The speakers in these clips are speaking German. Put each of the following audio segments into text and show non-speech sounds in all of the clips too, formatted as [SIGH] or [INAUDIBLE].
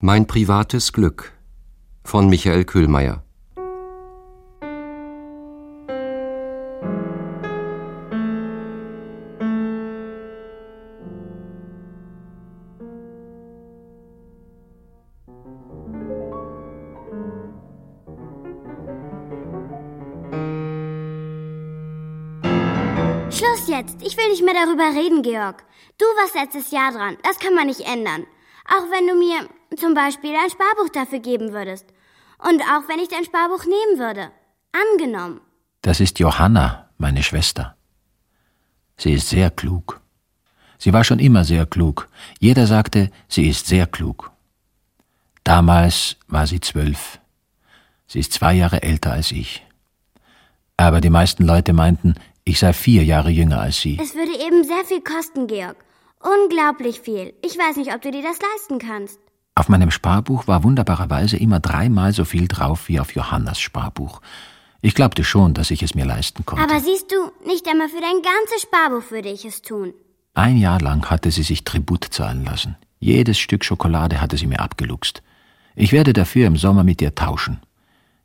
Mein privates Glück von Michael Köhlmeier Schluss jetzt. Ich will nicht mehr darüber reden, Georg. Du warst letztes Jahr dran. Das kann man nicht ändern. Auch wenn du mir zum Beispiel ein Sparbuch dafür geben würdest. Und auch wenn ich dein Sparbuch nehmen würde. Angenommen. Das ist Johanna, meine Schwester. Sie ist sehr klug. Sie war schon immer sehr klug. Jeder sagte, sie ist sehr klug. Damals war sie zwölf. Sie ist zwei Jahre älter als ich. Aber die meisten Leute meinten, ich sei vier Jahre jünger als sie. Es würde eben sehr viel kosten, Georg. Unglaublich viel. Ich weiß nicht, ob du dir das leisten kannst. Auf meinem Sparbuch war wunderbarerweise immer dreimal so viel drauf wie auf Johannas Sparbuch. Ich glaubte schon, dass ich es mir leisten konnte. Aber siehst du, nicht einmal für dein ganzes Sparbuch würde ich es tun. Ein Jahr lang hatte sie sich Tribut zahlen lassen. Jedes Stück Schokolade hatte sie mir abgeluchst. Ich werde dafür im Sommer mit ihr tauschen.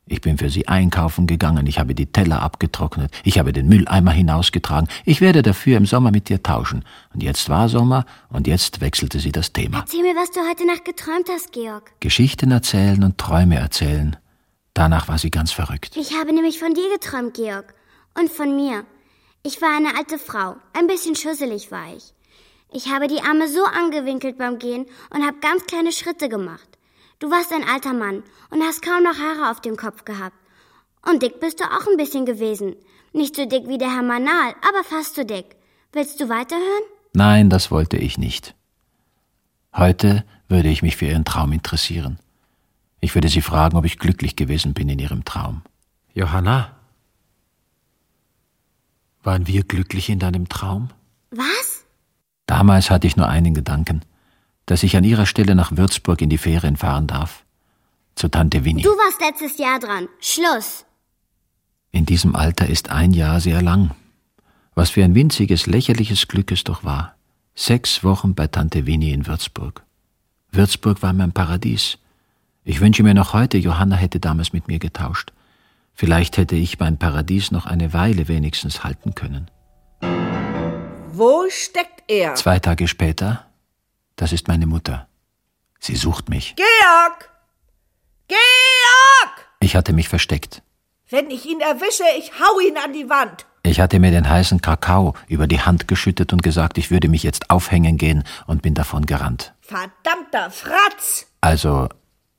Ich bin für sie einkaufen gegangen, ich habe die Teller abgetrocknet, ich habe den Mülleimer hinausgetragen. Ich werde dafür im Sommer mit dir tauschen. Und jetzt war Sommer und jetzt wechselte sie das Thema. Erzähl mir, was du heute Nacht geträumt hast, Georg. Geschichten erzählen und Träume erzählen. Danach war sie ganz verrückt. Ich habe nämlich von dir geträumt, Georg. Und von mir. Ich war eine alte Frau. Ein bisschen schusselig war ich. Ich habe die Arme so angewinkelt beim Gehen und habe ganz kleine Schritte gemacht. Du warst ein alter Mann und hast kaum noch Haare auf dem Kopf gehabt. Und dick bist du auch ein bisschen gewesen. Nicht so dick wie der Herr Manal, aber fast so dick. Willst du weiterhören? Nein, das wollte ich nicht. Heute würde ich mich für ihren Traum interessieren. Ich würde sie fragen, ob ich glücklich gewesen bin in ihrem Traum. Johanna, waren wir glücklich in deinem Traum? Was? Damals hatte ich nur einen Gedanken, dass ich an ihrer Stelle nach Würzburg in die Ferien fahren darf. Zu Tante Winnie. Du warst letztes Jahr dran. Schluss. In diesem Alter ist ein Jahr sehr lang. Was für ein winziges, lächerliches Glück es doch war. Sechs Wochen bei Tante Winnie in Würzburg. Würzburg war mein Paradies. Ich wünsche mir noch heute, Johanna hätte damals mit mir getauscht. Vielleicht hätte ich mein Paradies noch eine Weile wenigstens halten können. Wo steckt er? Zwei Tage später, das ist meine Mutter. Sie sucht mich. Georg! Georg! Ich hatte mich versteckt. Wenn ich ihn erwische, ich hau ihn an die Wand. Ich hatte mir den heißen Kakao über die Hand geschüttet und gesagt, ich würde mich jetzt aufhängen gehen und bin davon gerannt. Verdammter Fratz! Also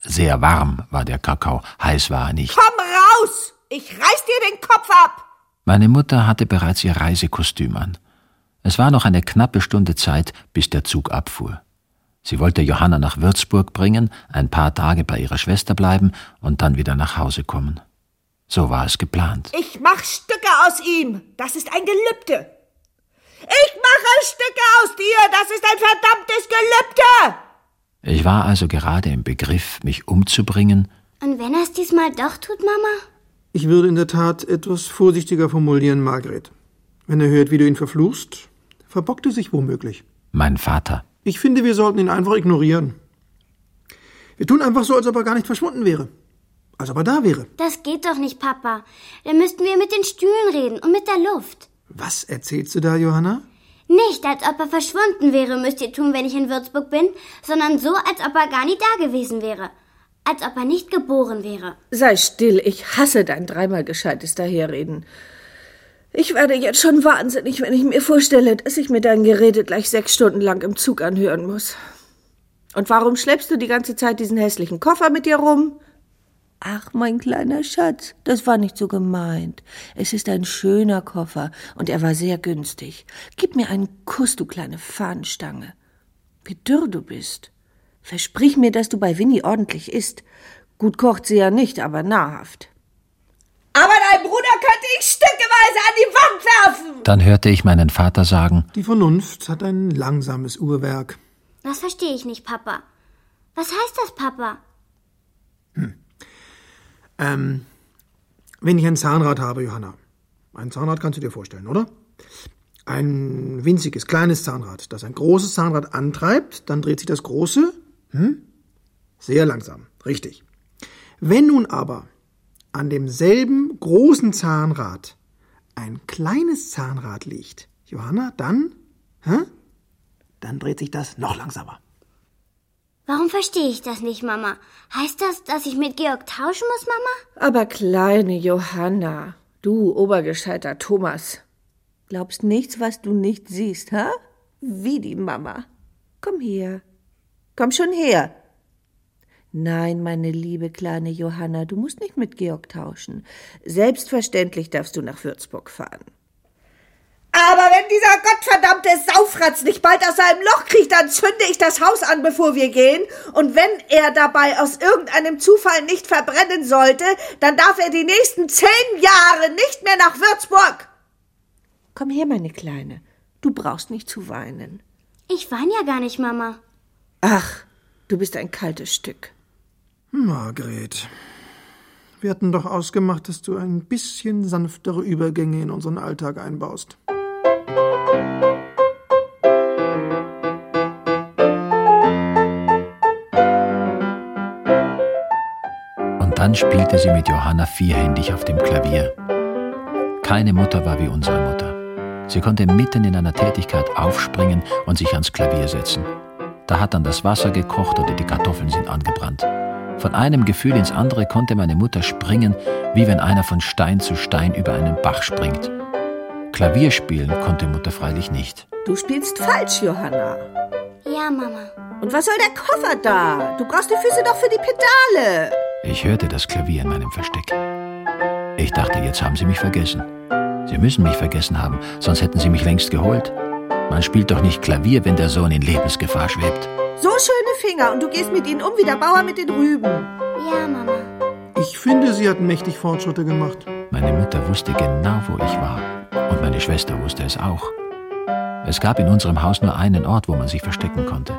sehr warm war der Kakao, heiß war er nicht. Komm raus! Ich reiß dir den Kopf ab! Meine Mutter hatte bereits ihr Reisekostüm an. Es war noch eine knappe Stunde Zeit, bis der Zug abfuhr. Sie wollte Johanna nach Würzburg bringen, ein paar Tage bei ihrer Schwester bleiben und dann wieder nach Hause kommen. So war es geplant. Ich mach Stücke aus ihm. Das ist ein Gelübde. Ich mache Stücke aus dir. Das ist ein verdammtes Gelübde. Ich war also gerade im Begriff, mich umzubringen. Und wenn er es diesmal doch tut, Mama? Ich würde in der Tat etwas vorsichtiger formulieren, Margret. Wenn er hört, wie du ihn verfluchst, verbockt er sich womöglich. Mein Vater. Ich finde, wir sollten ihn einfach ignorieren. Wir tun einfach so, als ob er gar nicht verschwunden wäre. Als ob er da wäre. Das geht doch nicht, Papa. Dann müssten wir mit den Stühlen reden und mit der Luft. Was erzählst du da, Johanna? Nicht, als ob er verschwunden wäre, müsst ihr tun, wenn ich in Würzburg bin, sondern so, als ob er gar nie da gewesen wäre. Als ob er nicht geboren wäre. Sei still, ich hasse dein dreimal gescheites Daherreden. Ich werde jetzt schon wahnsinnig, wenn ich mir vorstelle, dass ich mir dein Gerede gleich sechs Stunden lang im Zug anhören muss. Und warum schleppst du die ganze Zeit diesen hässlichen Koffer mit dir rum? Ach, mein kleiner Schatz, das war nicht so gemeint. Es ist ein schöner Koffer und er war sehr günstig. Gib mir einen Kuss, du kleine Fahnenstange. Wie dürr du bist. Versprich mir, dass du bei Winnie ordentlich isst. Gut kocht sie ja nicht, aber nahrhaft. Aber dein Bruder könnte ich stückeweise an die Wand werfen. Dann hörte ich meinen Vater sagen, Die Vernunft hat ein langsames Uhrwerk. Das verstehe ich nicht, Papa. Was heißt das, Papa? Ähm, wenn ich ein Zahnrad habe, Johanna. Ein Zahnrad kannst du dir vorstellen, oder? Ein winziges, kleines Zahnrad, das ein großes Zahnrad antreibt, dann dreht sich das große, hm? Sehr langsam, richtig. Wenn nun aber an demselben großen Zahnrad ein kleines Zahnrad liegt, Johanna, dann, hä? Dann dreht sich das noch langsamer. Warum verstehe ich das nicht, Mama? Heißt das, dass ich mit Georg tauschen muss, Mama? Aber kleine Johanna, du obergescheiter Thomas, glaubst nichts, was du nicht siehst, hä? Wie die Mama. Komm her. Komm schon her. Nein, meine liebe kleine Johanna, du musst nicht mit Georg tauschen. Selbstverständlich darfst du nach Würzburg fahren. Aber wenn dieser gottverdammte Saufratz nicht bald aus seinem Loch kriegt, dann zünde ich das Haus an, bevor wir gehen. Und wenn er dabei aus irgendeinem Zufall nicht verbrennen sollte, dann darf er die nächsten zehn Jahre nicht mehr nach Würzburg. Komm her, meine Kleine. Du brauchst nicht zu weinen. Ich weine ja gar nicht, Mama. Ach, du bist ein kaltes Stück. Margret, wir hatten doch ausgemacht, dass du ein bisschen sanftere Übergänge in unseren Alltag einbaust. Und dann spielte sie mit Johanna vierhändig auf dem Klavier. Keine Mutter war wie unsere Mutter. Sie konnte mitten in einer Tätigkeit aufspringen und sich ans Klavier setzen. Da hat dann das Wasser gekocht oder die Kartoffeln sind angebrannt. Von einem Gefühl ins andere konnte meine Mutter springen, wie wenn einer von Stein zu Stein über einen Bach springt. Klavier spielen konnte Mutter freilich nicht. Du spielst falsch, Johanna. Ja, Mama. Und was soll der Koffer da? Du brauchst die Füße doch für die Pedale. Ich hörte das Klavier in meinem Versteck. Ich dachte, jetzt haben sie mich vergessen. Sie müssen mich vergessen haben, sonst hätten sie mich längst geholt. Man spielt doch nicht Klavier, wenn der Sohn in Lebensgefahr schwebt. So schöne Finger und du gehst mit ihnen um wie der Bauer mit den Rüben. Ja, Mama. Ich finde, sie hat mächtig Fortschritte gemacht. Meine Mutter wusste genau, wo ich war. Und meine Schwester wusste es auch. Es gab in unserem Haus nur einen Ort, wo man sich verstecken konnte.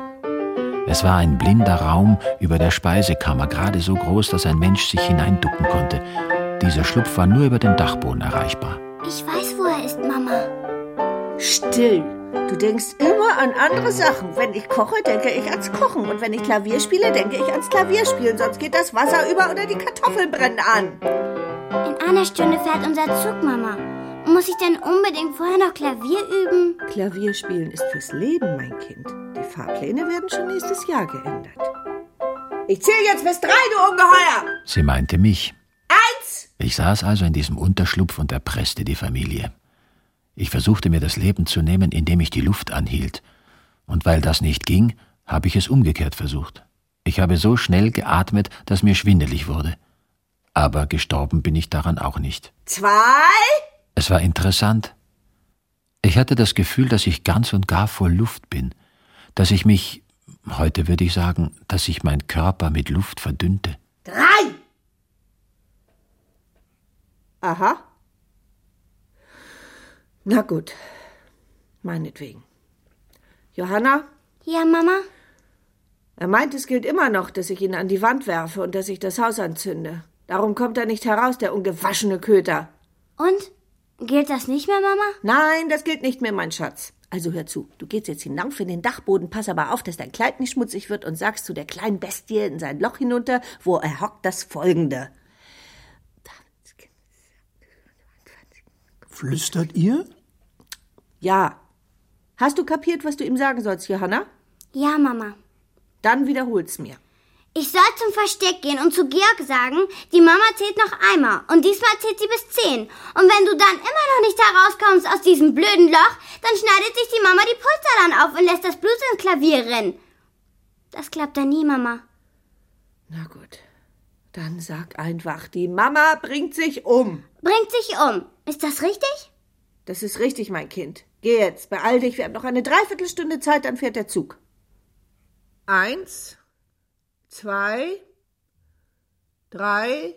Es war ein blinder Raum über der Speisekammer, gerade so groß, dass ein Mensch sich hineinducken konnte. Dieser Schlupf war nur über dem Dachboden erreichbar. Ich weiß, wo er ist, Mama. Still. Du denkst immer an andere Sachen. Wenn ich koche, denke ich ans Kochen. Und wenn ich Klavier spiele, denke ich ans Klavierspielen. Sonst geht das Wasser über oder die Kartoffeln brennen an. In einer Stunde fährt unser Zug, Mama. Muss ich denn unbedingt vorher noch Klavier üben? Klavierspielen ist fürs Leben, mein Kind. Die Fahrpläne werden schon nächstes Jahr geändert. Ich zähle jetzt bis drei, du Ungeheuer! Sie meinte mich. Eins! Ich saß also in diesem Unterschlupf und erpresste die Familie. Ich versuchte mir das Leben zu nehmen, indem ich die Luft anhielt. Und weil das nicht ging, habe ich es umgekehrt versucht. Ich habe so schnell geatmet, dass mir schwindelig wurde. Aber gestorben bin ich daran auch nicht. Zwei! Es war interessant. Ich hatte das Gefühl, dass ich ganz und gar voll Luft bin, dass ich mich, heute würde ich sagen, dass sich mein Körper mit Luft verdünnte. Drei! Aha. Na gut. Meinetwegen. Johanna, Ja, Mama? er meint, es gilt immer noch, dass ich ihn an die Wand werfe und dass ich das Haus anzünde. Darum kommt er nicht heraus, der ungewaschene Köter. Und? Gilt das nicht mehr, Mama? Nein, das gilt nicht mehr, mein Schatz. Also hör zu, du gehst jetzt hinauf in den Dachboden, pass aber auf, dass dein Kleid nicht schmutzig wird und sagst zu der kleinen Bestie in sein Loch hinunter, wo er hockt, das folgende. Flüstert ihr? Ja. Hast du kapiert, was du ihm sagen sollst, Johanna? Ja, Mama. Dann wiederhol's mir. Ich soll zum Versteck gehen und zu Georg sagen, die Mama zählt noch einmal und diesmal zählt sie bis zehn. Und wenn du dann immer noch nicht herauskommst aus diesem blöden Loch, dann schneidet sich die Mama die Pulsadern auf und lässt das Blut ins Klavier rinnen. Das klappt dann nie, Mama. Na gut. Dann sag einfach, die Mama bringt sich um. Bringt sich um. Ist das richtig? Das ist richtig, mein Kind. Geh jetzt, beeil dich, wir haben noch eine Dreiviertelstunde Zeit, dann fährt der Zug. Eins, zwei, drei,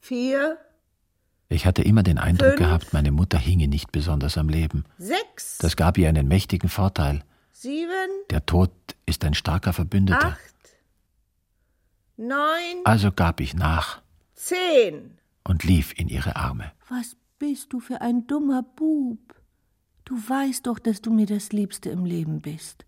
vier, Ich hatte immer den Eindruck Fünf. gehabt, meine Mutter hinge nicht besonders am Leben. sechs, Das gab ihr einen mächtigen Vorteil. sieben, Der Tod ist ein starker Verbündeter. acht, neun, Also gab ich nach zehn. und lief in ihre Arme. Was bist du für ein dummer Bub? Du weißt doch, dass du mir das Liebste im Leben bist.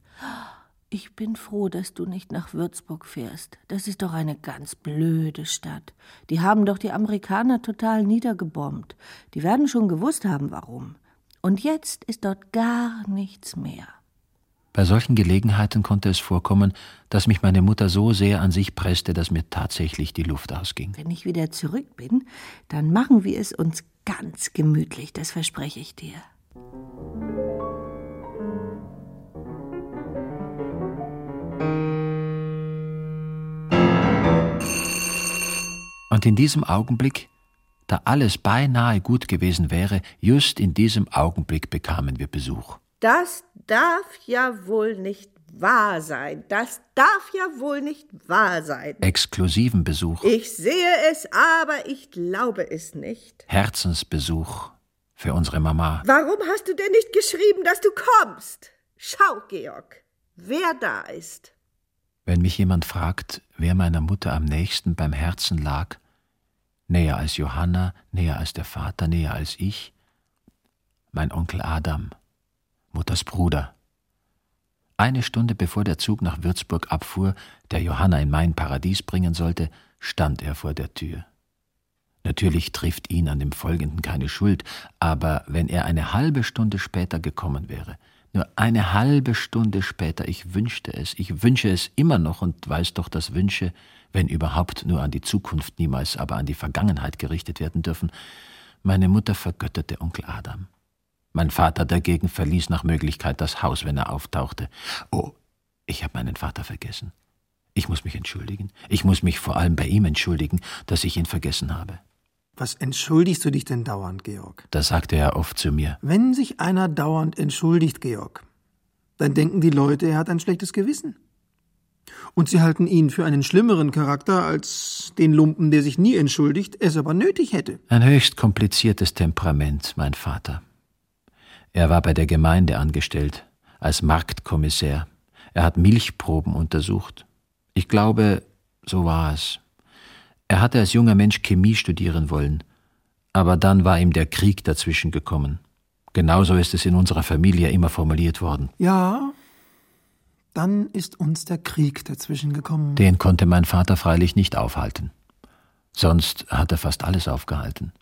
Ich bin froh, dass du nicht nach Würzburg fährst. Das ist doch eine ganz blöde Stadt. Die haben doch die Amerikaner total niedergebombt. Die werden schon gewusst haben, warum. Und jetzt ist dort gar nichts mehr. Bei solchen Gelegenheiten konnte es vorkommen, dass mich meine Mutter so sehr an sich presste, dass mir tatsächlich die Luft ausging. Wenn ich wieder zurück bin, dann machen wir es uns ganz gemütlich, das verspreche ich dir. Und in diesem Augenblick, da alles beinahe gut gewesen wäre, just in diesem Augenblick bekamen wir Besuch. Das darf ja wohl nicht wahr sein. Das darf ja wohl nicht wahr sein. Exklusiven Besuch. Ich sehe es, aber ich glaube es nicht. Herzensbesuch für unsere Mama. Warum hast du denn nicht geschrieben, dass du kommst? Schau, Georg, wer da ist. Wenn mich jemand fragt, wer meiner Mutter am nächsten beim Herzen lag, näher als Johanna, näher als der Vater, näher als ich, mein Onkel Adam, Mutters Bruder. Eine Stunde bevor der Zug nach Würzburg abfuhr, der Johanna in mein Paradies bringen sollte, stand er vor der Tür. Natürlich trifft ihn an dem Folgenden keine Schuld, aber wenn er eine halbe Stunde später gekommen wäre, nur eine halbe Stunde später, ich wünschte es, ich wünsche es immer noch und weiß doch, dass Wünsche wenn überhaupt nur an die Zukunft, niemals aber an die Vergangenheit gerichtet werden dürfen. Meine Mutter vergötterte Onkel Adam. Mein Vater dagegen verließ nach Möglichkeit das Haus, wenn er auftauchte. Oh, ich habe meinen Vater vergessen. Ich muss mich entschuldigen. Ich muss mich vor allem bei ihm entschuldigen, dass ich ihn vergessen habe. Was entschuldigst du dich denn dauernd, Georg? Das sagte er oft zu mir. Wenn sich einer dauernd entschuldigt, Georg, dann denken die Leute, er hat ein schlechtes Gewissen. Und sie halten ihn für einen schlimmeren Charakter als den Lumpen, der sich nie entschuldigt, es aber nötig hätte. Ein höchst kompliziertes Temperament, mein Vater. Er war bei der Gemeinde angestellt, als Marktkommissär. Er hat Milchproben untersucht. Ich glaube, so war es. Er hatte als junger Mensch Chemie studieren wollen, aber dann war ihm der Krieg dazwischen gekommen. Genauso ist es in unserer Familie immer formuliert worden. Ja, dann ist uns der Krieg dazwischen gekommen. Den konnte mein Vater freilich nicht aufhalten. Sonst hat er fast alles aufgehalten.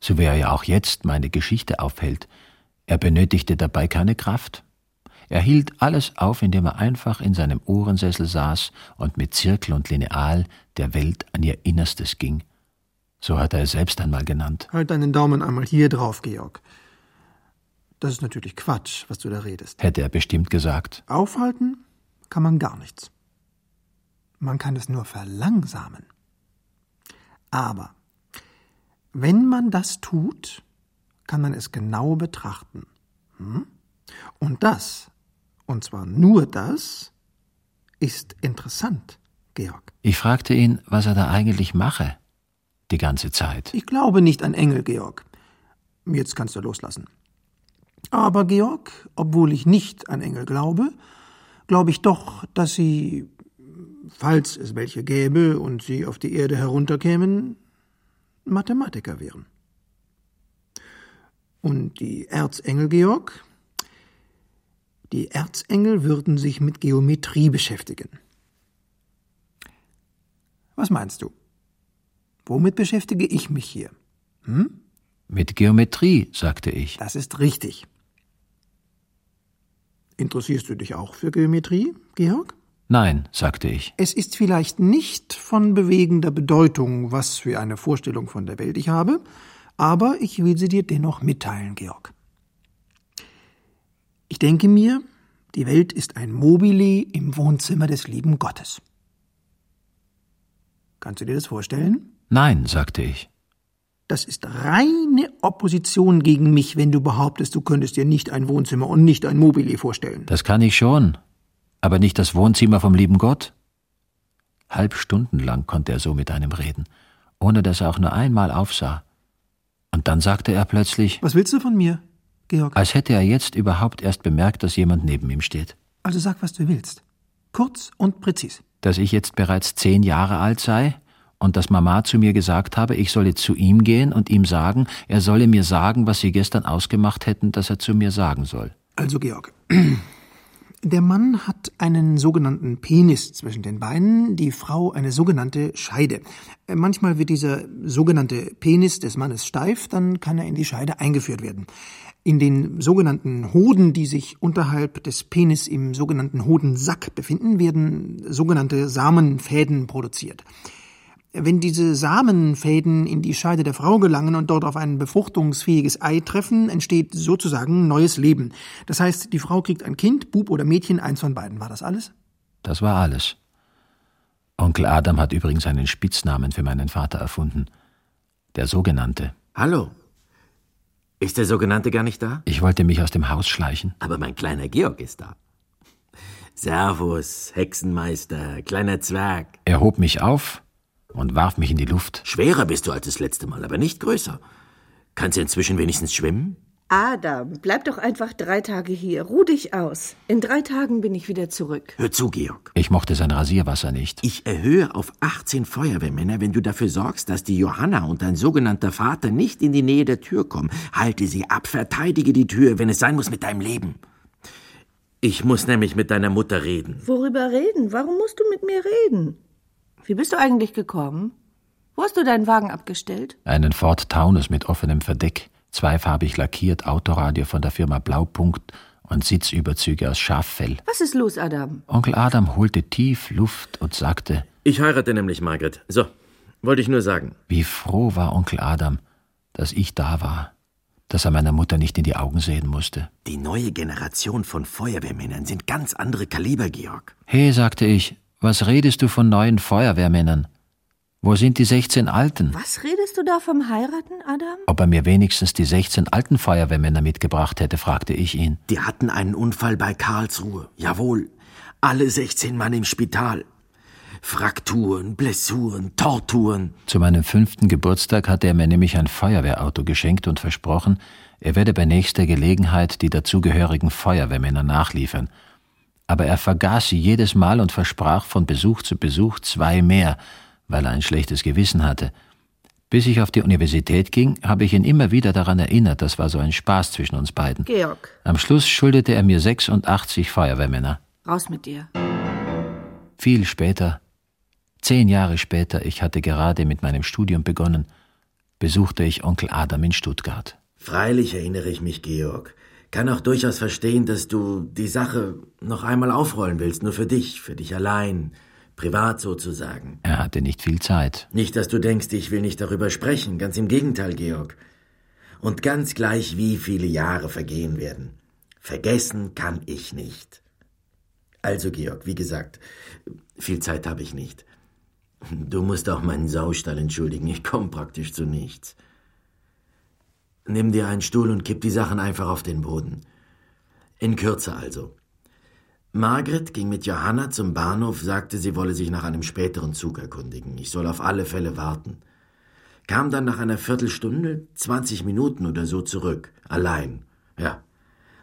So wie er ja auch jetzt meine Geschichte aufhält. Er benötigte dabei keine Kraft. Er hielt alles auf, indem er einfach in seinem Ohrensessel saß und mit Zirkel und Lineal der Welt an ihr Innerstes ging. So hat er es selbst einmal genannt. Halt deinen Daumen einmal hier drauf, Georg. Das ist natürlich Quatsch, was du da redest. Hätte er bestimmt gesagt. Aufhalten kann man gar nichts. Man kann es nur verlangsamen. Aber wenn man das tut, kann man es genau betrachten. Hm? Und das, und zwar nur das, ist interessant, Georg. Ich fragte ihn, was er da eigentlich mache, die ganze Zeit. Ich glaube nicht an Engel, Georg. Jetzt kannst du loslassen. Aber, Georg, obwohl ich nicht an Engel glaube, glaube ich doch, dass sie, falls es welche gäbe und sie auf die Erde herunterkämen, Mathematiker wären. Und die Erzengel, Georg, die Erzengel würden sich mit Geometrie beschäftigen. Was meinst du? Womit beschäftige ich mich hier? Hm? Mit Geometrie, sagte ich. Das ist richtig. Interessierst du dich auch für Geometrie, Georg? Nein, sagte ich. Es ist vielleicht nicht von bewegender Bedeutung, was für eine Vorstellung von der Welt ich habe, aber ich will sie dir dennoch mitteilen, Georg. Ich denke mir, die Welt ist ein Mobile im Wohnzimmer des lieben Gottes. Kannst du dir das vorstellen? Nein, sagte ich. Das ist reine Opposition gegen mich, wenn du behauptest, du könntest dir nicht ein Wohnzimmer und nicht ein Mobile vorstellen. Das kann ich schon, aber nicht das Wohnzimmer vom lieben Gott. Halb Stunden lang konnte er so mit einem reden, ohne dass er auch nur einmal aufsah. Und dann sagte er plötzlich Was willst du von mir, Georg? Als hätte er jetzt überhaupt erst bemerkt, dass jemand neben ihm steht. Also sag, was du willst. Kurz und präzis. Dass ich jetzt bereits zehn Jahre alt sei und dass Mama zu mir gesagt habe, ich solle zu ihm gehen und ihm sagen, er solle mir sagen, was sie gestern ausgemacht hätten, dass er zu mir sagen soll. Also, Georg, Der Mann hat einen sogenannten Penis zwischen den Beinen, die Frau eine sogenannte Scheide. Äh, manchmal wird dieser sogenannte Penis des Mannes steif, dann kann er in die Scheide eingeführt werden. In den sogenannten Hoden, die sich unterhalb des Penis im sogenannten Hodensack befinden, werden sogenannte Samenfäden produziert. Wenn diese Samenfäden in die Scheide der Frau gelangen und dort auf ein befruchtungsfähiges Ei treffen, entsteht sozusagen neues Leben. Das heißt, die Frau kriegt ein Kind, Bub oder Mädchen, eins von beiden. War das alles? Das war alles. Onkel Adam hat übrigens einen Spitznamen für meinen Vater erfunden. Der sogenannte. Hallo. Ist der sogenannte gar nicht da? Ich wollte mich aus dem Haus schleichen. Aber mein kleiner Georg ist da. Servus, Hexenmeister, kleiner Zwerg. Er hob mich auf, und warf mich in die Luft. Schwerer bist du als das letzte Mal, aber nicht größer. Kannst du inzwischen wenigstens schwimmen? Adam, bleib doch einfach drei Tage hier. Ruh dich aus. In drei Tagen bin ich wieder zurück. Hör zu, Georg. Ich mochte sein Rasierwasser nicht. Ich erhöhe auf 18 Feuerwehrmänner, wenn du dafür sorgst, dass die Johanna und dein sogenannter Vater nicht in die Nähe der Tür kommen. Halte sie ab, verteidige die Tür, wenn es sein muss mit deinem Leben. Ich muss nämlich mit deiner Mutter reden. Worüber reden? Warum musst du mit mir reden? Wie bist du eigentlich gekommen? Wo hast du deinen Wagen abgestellt? Einen Ford Taunus mit offenem Verdeck, zweifarbig lackiert, Autoradio von der Firma Blaupunkt und Sitzüberzüge aus Schaffell. Was ist los, Adam? Onkel Adam holte tief Luft und sagte: Ich heirate nämlich Margret. So, wollte ich nur sagen. Wie froh war Onkel Adam, dass ich da war, dass er meiner Mutter nicht in die Augen sehen musste. Die neue Generation von Feuerwehrmännern sind ganz andere Kaliber, Georg. He, sagte ich, was redest du von neuen Feuerwehrmännern? Wo sind die 16 Alten? Was redest du da vom Heiraten, Adam? Ob er mir wenigstens die 16 alten Feuerwehrmänner mitgebracht hätte, fragte ich ihn. Die hatten einen Unfall bei Karlsruhe. Jawohl. Alle 16 Mann im Spital. Frakturen, Blessuren, Torturen. Zu meinem fünften Geburtstag hatte er mir nämlich ein Feuerwehrauto geschenkt und versprochen, er werde bei nächster Gelegenheit die dazugehörigen Feuerwehrmänner nachliefern aber er vergaß sie jedes Mal und versprach von Besuch zu Besuch zwei mehr, weil er ein schlechtes Gewissen hatte. Bis ich auf die Universität ging, habe ich ihn immer wieder daran erinnert, das war so ein Spaß zwischen uns beiden. Georg. Am Schluss schuldete er mir 86 Feuerwehrmänner. Raus mit dir. Viel später, zehn Jahre später, ich hatte gerade mit meinem Studium begonnen, besuchte ich Onkel Adam in Stuttgart. Freilich erinnere ich mich, Georg kann auch durchaus verstehen, dass du die Sache noch einmal aufrollen willst, nur für dich, für dich allein, privat sozusagen. Er hatte nicht viel Zeit. Nicht, dass du denkst, ich will nicht darüber sprechen, ganz im Gegenteil, Georg. Und ganz gleich, wie viele Jahre vergehen werden. Vergessen kann ich nicht. Also, Georg, wie gesagt, viel Zeit habe ich nicht. Du musst auch meinen Saustall entschuldigen, ich komme praktisch zu nichts. Nimm dir einen Stuhl und kipp die Sachen einfach auf den Boden. In Kürze also. Margret ging mit Johanna zum Bahnhof, sagte, sie wolle sich nach einem späteren Zug erkundigen. Ich soll auf alle Fälle warten. Kam dann nach einer Viertelstunde, zwanzig Minuten oder so zurück. Allein. Ja.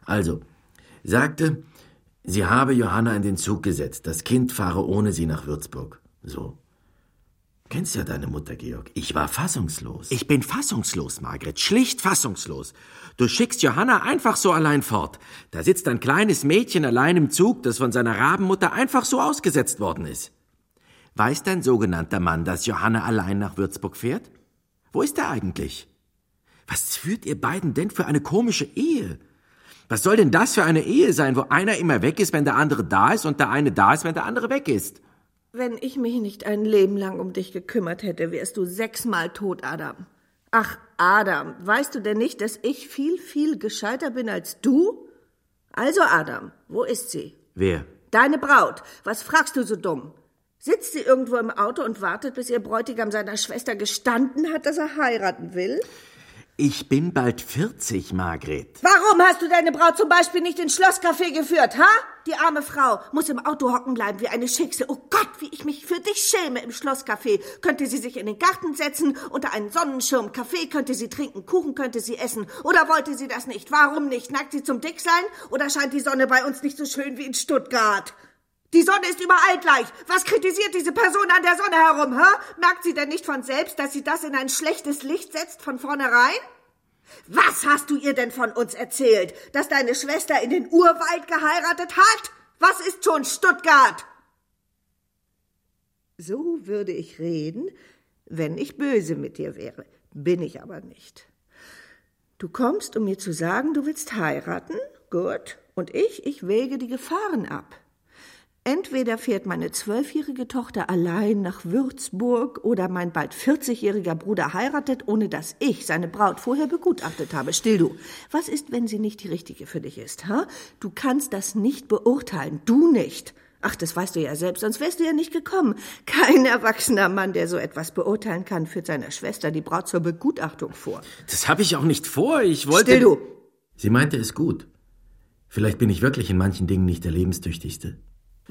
Also, sagte, sie habe Johanna in den Zug gesetzt. Das Kind fahre ohne sie nach Würzburg. So. Kennst ja deine Mutter, Georg. Ich war fassungslos. Ich bin fassungslos, Margret. Schlicht fassungslos. Du schickst Johanna einfach so allein fort. Da sitzt ein kleines Mädchen allein im Zug, das von seiner Rabenmutter einfach so ausgesetzt worden ist. Weiß dein sogenannter Mann, dass Johanna allein nach Würzburg fährt? Wo ist er eigentlich? Was führt ihr beiden denn für eine komische Ehe? Was soll denn das für eine Ehe sein, wo einer immer weg ist, wenn der andere da ist und der eine da ist, wenn der andere weg ist? Wenn ich mich nicht ein Leben lang um dich gekümmert hätte, wärst du sechsmal tot, Adam. Ach, Adam, weißt du denn nicht, dass ich viel, viel gescheiter bin als du? Also, Adam, wo ist sie? Wer? Deine Braut. Was fragst du so dumm? Sitzt sie irgendwo im Auto und wartet, bis ihr Bräutigam seiner Schwester gestanden hat, dass er heiraten will? Ich bin bald 40, Margret. Warum hast du deine Braut zum Beispiel nicht ins Schlosscafé geführt, ha? Die arme Frau muss im Auto hocken bleiben wie eine Schickse. Oh Gott, wie ich mich für dich schäme im Schlosscafé. Könnte sie sich in den Garten setzen, unter einen Sonnenschirm, Kaffee könnte sie trinken, Kuchen könnte sie essen. Oder wollte sie das nicht? Warum nicht? Nackt sie zum Dicksein? Oder scheint die Sonne bei uns nicht so schön wie in Stuttgart? Die Sonne ist überall gleich. Was kritisiert diese Person an der Sonne herum, hä? Merkt sie denn nicht von selbst, dass sie das in ein schlechtes Licht setzt von vornherein? Was hast du ihr denn von uns erzählt? Dass deine Schwester in den Urwald geheiratet hat? Was ist schon Stuttgart? So würde ich reden, wenn ich böse mit dir wäre. Bin ich aber nicht. Du kommst, um mir zu sagen, du willst heiraten? Gut. Und ich, ich wäge die Gefahren ab. Entweder fährt meine zwölfjährige Tochter allein nach Würzburg oder mein bald vierzigjähriger Bruder heiratet, ohne dass ich seine Braut vorher begutachtet habe. Still du. Was ist, wenn sie nicht die richtige für dich ist, ha? Du kannst das nicht beurteilen. Du nicht. Ach, das weißt du ja selbst, sonst wärst du ja nicht gekommen. Kein erwachsener Mann, der so etwas beurteilen kann, führt seiner Schwester die Braut zur Begutachtung vor. Das habe ich auch nicht vor. Ich wollte. Still du. Sie meinte es gut. Vielleicht bin ich wirklich in manchen Dingen nicht der lebenstüchtigste.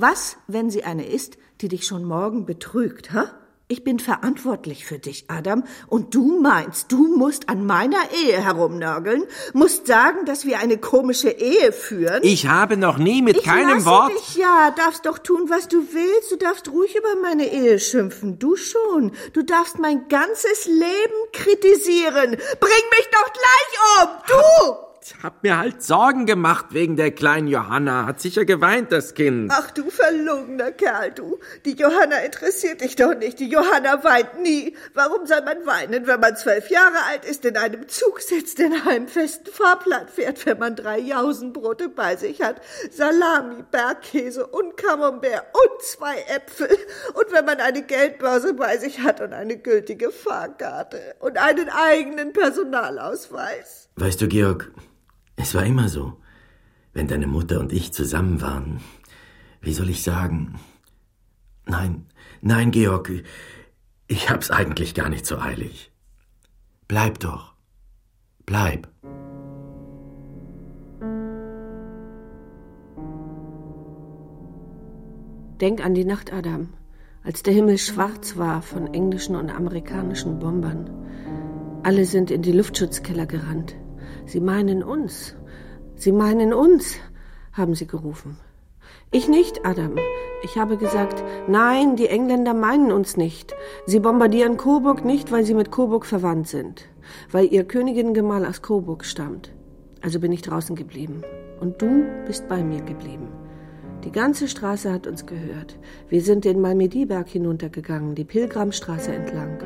Was, wenn sie eine ist, die dich schon morgen betrügt, ha? Ich bin verantwortlich für dich, Adam, und du meinst, du musst an meiner Ehe herumnörgeln, musst sagen, dass wir eine komische Ehe führen. Ich habe noch nie mit ich keinem lasse Wort. Dich ja, darfst doch tun, was du willst. Du darfst ruhig über meine Ehe schimpfen. Du schon. Du darfst mein ganzes Leben kritisieren. Bring mich doch gleich um. Du! Ich hab mir halt Sorgen gemacht wegen der kleinen Johanna. Hat sicher geweint, das Kind. Ach du verlogener Kerl, du. Die Johanna interessiert dich doch nicht. Die Johanna weint nie. Warum soll man weinen, wenn man zwölf Jahre alt ist, in einem Zug sitzt, in einem festen Fahrplan fährt, wenn man drei Jausenbrote bei sich hat, Salami, Bergkäse und Camembert und zwei Äpfel und wenn man eine Geldbörse bei sich hat und eine gültige Fahrkarte und einen eigenen Personalausweis? Weißt du, Georg, es war immer so. Wenn deine Mutter und ich zusammen waren. Wie soll ich sagen? Nein, nein, Georg, ich hab's eigentlich gar nicht so eilig. Bleib doch. Bleib. Denk an die Nacht, Adam, als der Himmel schwarz war von englischen und amerikanischen Bombern. Alle sind in die Luftschutzkeller gerannt. Sie meinen uns. Sie meinen uns, haben sie gerufen. Ich nicht, Adam. Ich habe gesagt, nein, die Engländer meinen uns nicht. Sie bombardieren Coburg nicht, weil sie mit Coburg verwandt sind, weil ihr Königin-Gemahl aus Coburg stammt. Also bin ich draußen geblieben. Und du bist bei mir geblieben. Die ganze Straße hat uns gehört. Wir sind den Malmedy-Berg hinuntergegangen, die Pilgramstraße entlang.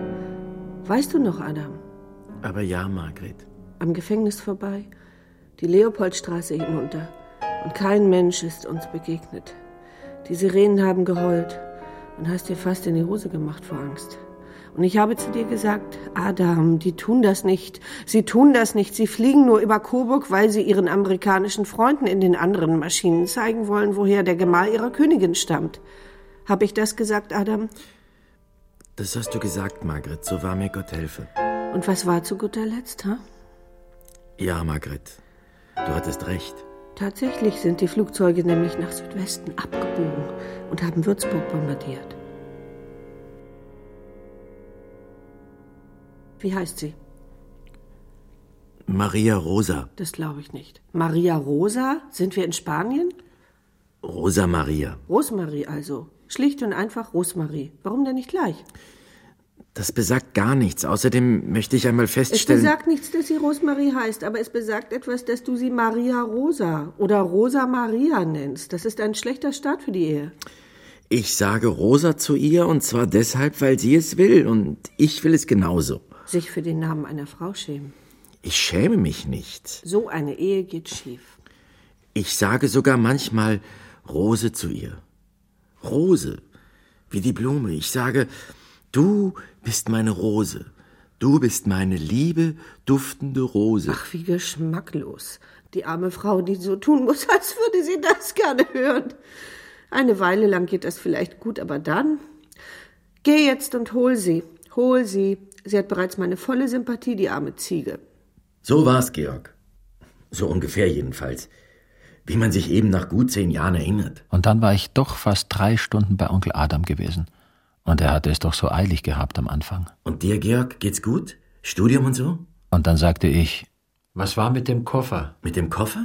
Weißt du noch, Adam? Aber ja, Margret. Am Gefängnis vorbei, die Leopoldstraße hinunter. Und kein Mensch ist uns begegnet. Die Sirenen haben geheult und hast dir fast in die Hose gemacht vor Angst. Und ich habe zu dir gesagt, Adam, die tun das nicht. Sie tun das nicht. Sie fliegen nur über Coburg, weil sie ihren amerikanischen Freunden in den anderen Maschinen zeigen wollen, woher der Gemahl ihrer Königin stammt. Habe ich das gesagt, Adam? Das hast du gesagt, Margret. So war mir Gott helfe. Und was war zu guter Letzt, ha? Ja, Margret. Du hattest recht. Tatsächlich sind die Flugzeuge nämlich nach Südwesten abgebogen und haben Würzburg bombardiert. Wie heißt sie? Maria Rosa. Das glaube ich nicht. Maria Rosa? Sind wir in Spanien? Rosa Maria. Rosmarie also. Schlicht und einfach Rosmarie. Warum denn nicht gleich? Das besagt gar nichts. Außerdem möchte ich einmal Es feststellen. besagt nichts, dass sie Rosmarie heißt, aber es besagt etwas, dass du sie Maria Rosa oder Rosa Maria nennst. Das ist ein schlechter Start für die Ehe. Ich sage Rosa zu ihr und zwar deshalb, weil sie es will und ich will es genauso. Sich für den Namen einer Frau schämen. Ich schäme mich nicht. So eine Ehe geht schief. Ich sage sogar manchmal Rose zu ihr. Rose, wie die Blume. Ich sage, du bist meine Rose. Du bist meine liebe, duftende Rose. Ach, wie geschmacklos. Die arme Frau, die so tun muss, [LAUGHS] als würde sie das gerne hören. Eine Weile lang geht das vielleicht gut, aber dann. Geh jetzt und hol sie. Hol sie. Sie hat bereits meine volle Sympathie, die arme Ziege. So war's, Georg. So ungefähr jedenfalls. Wie man sich eben nach gut zehn Jahren erinnert. Und dann war ich doch fast drei Stunden bei Onkel Adam gewesen. Und er hatte es doch so eilig gehabt am Anfang. Und dir, Georg, geht's gut? Studium und so? Und dann sagte ich, was war mit dem Koffer? Mit dem Koffer?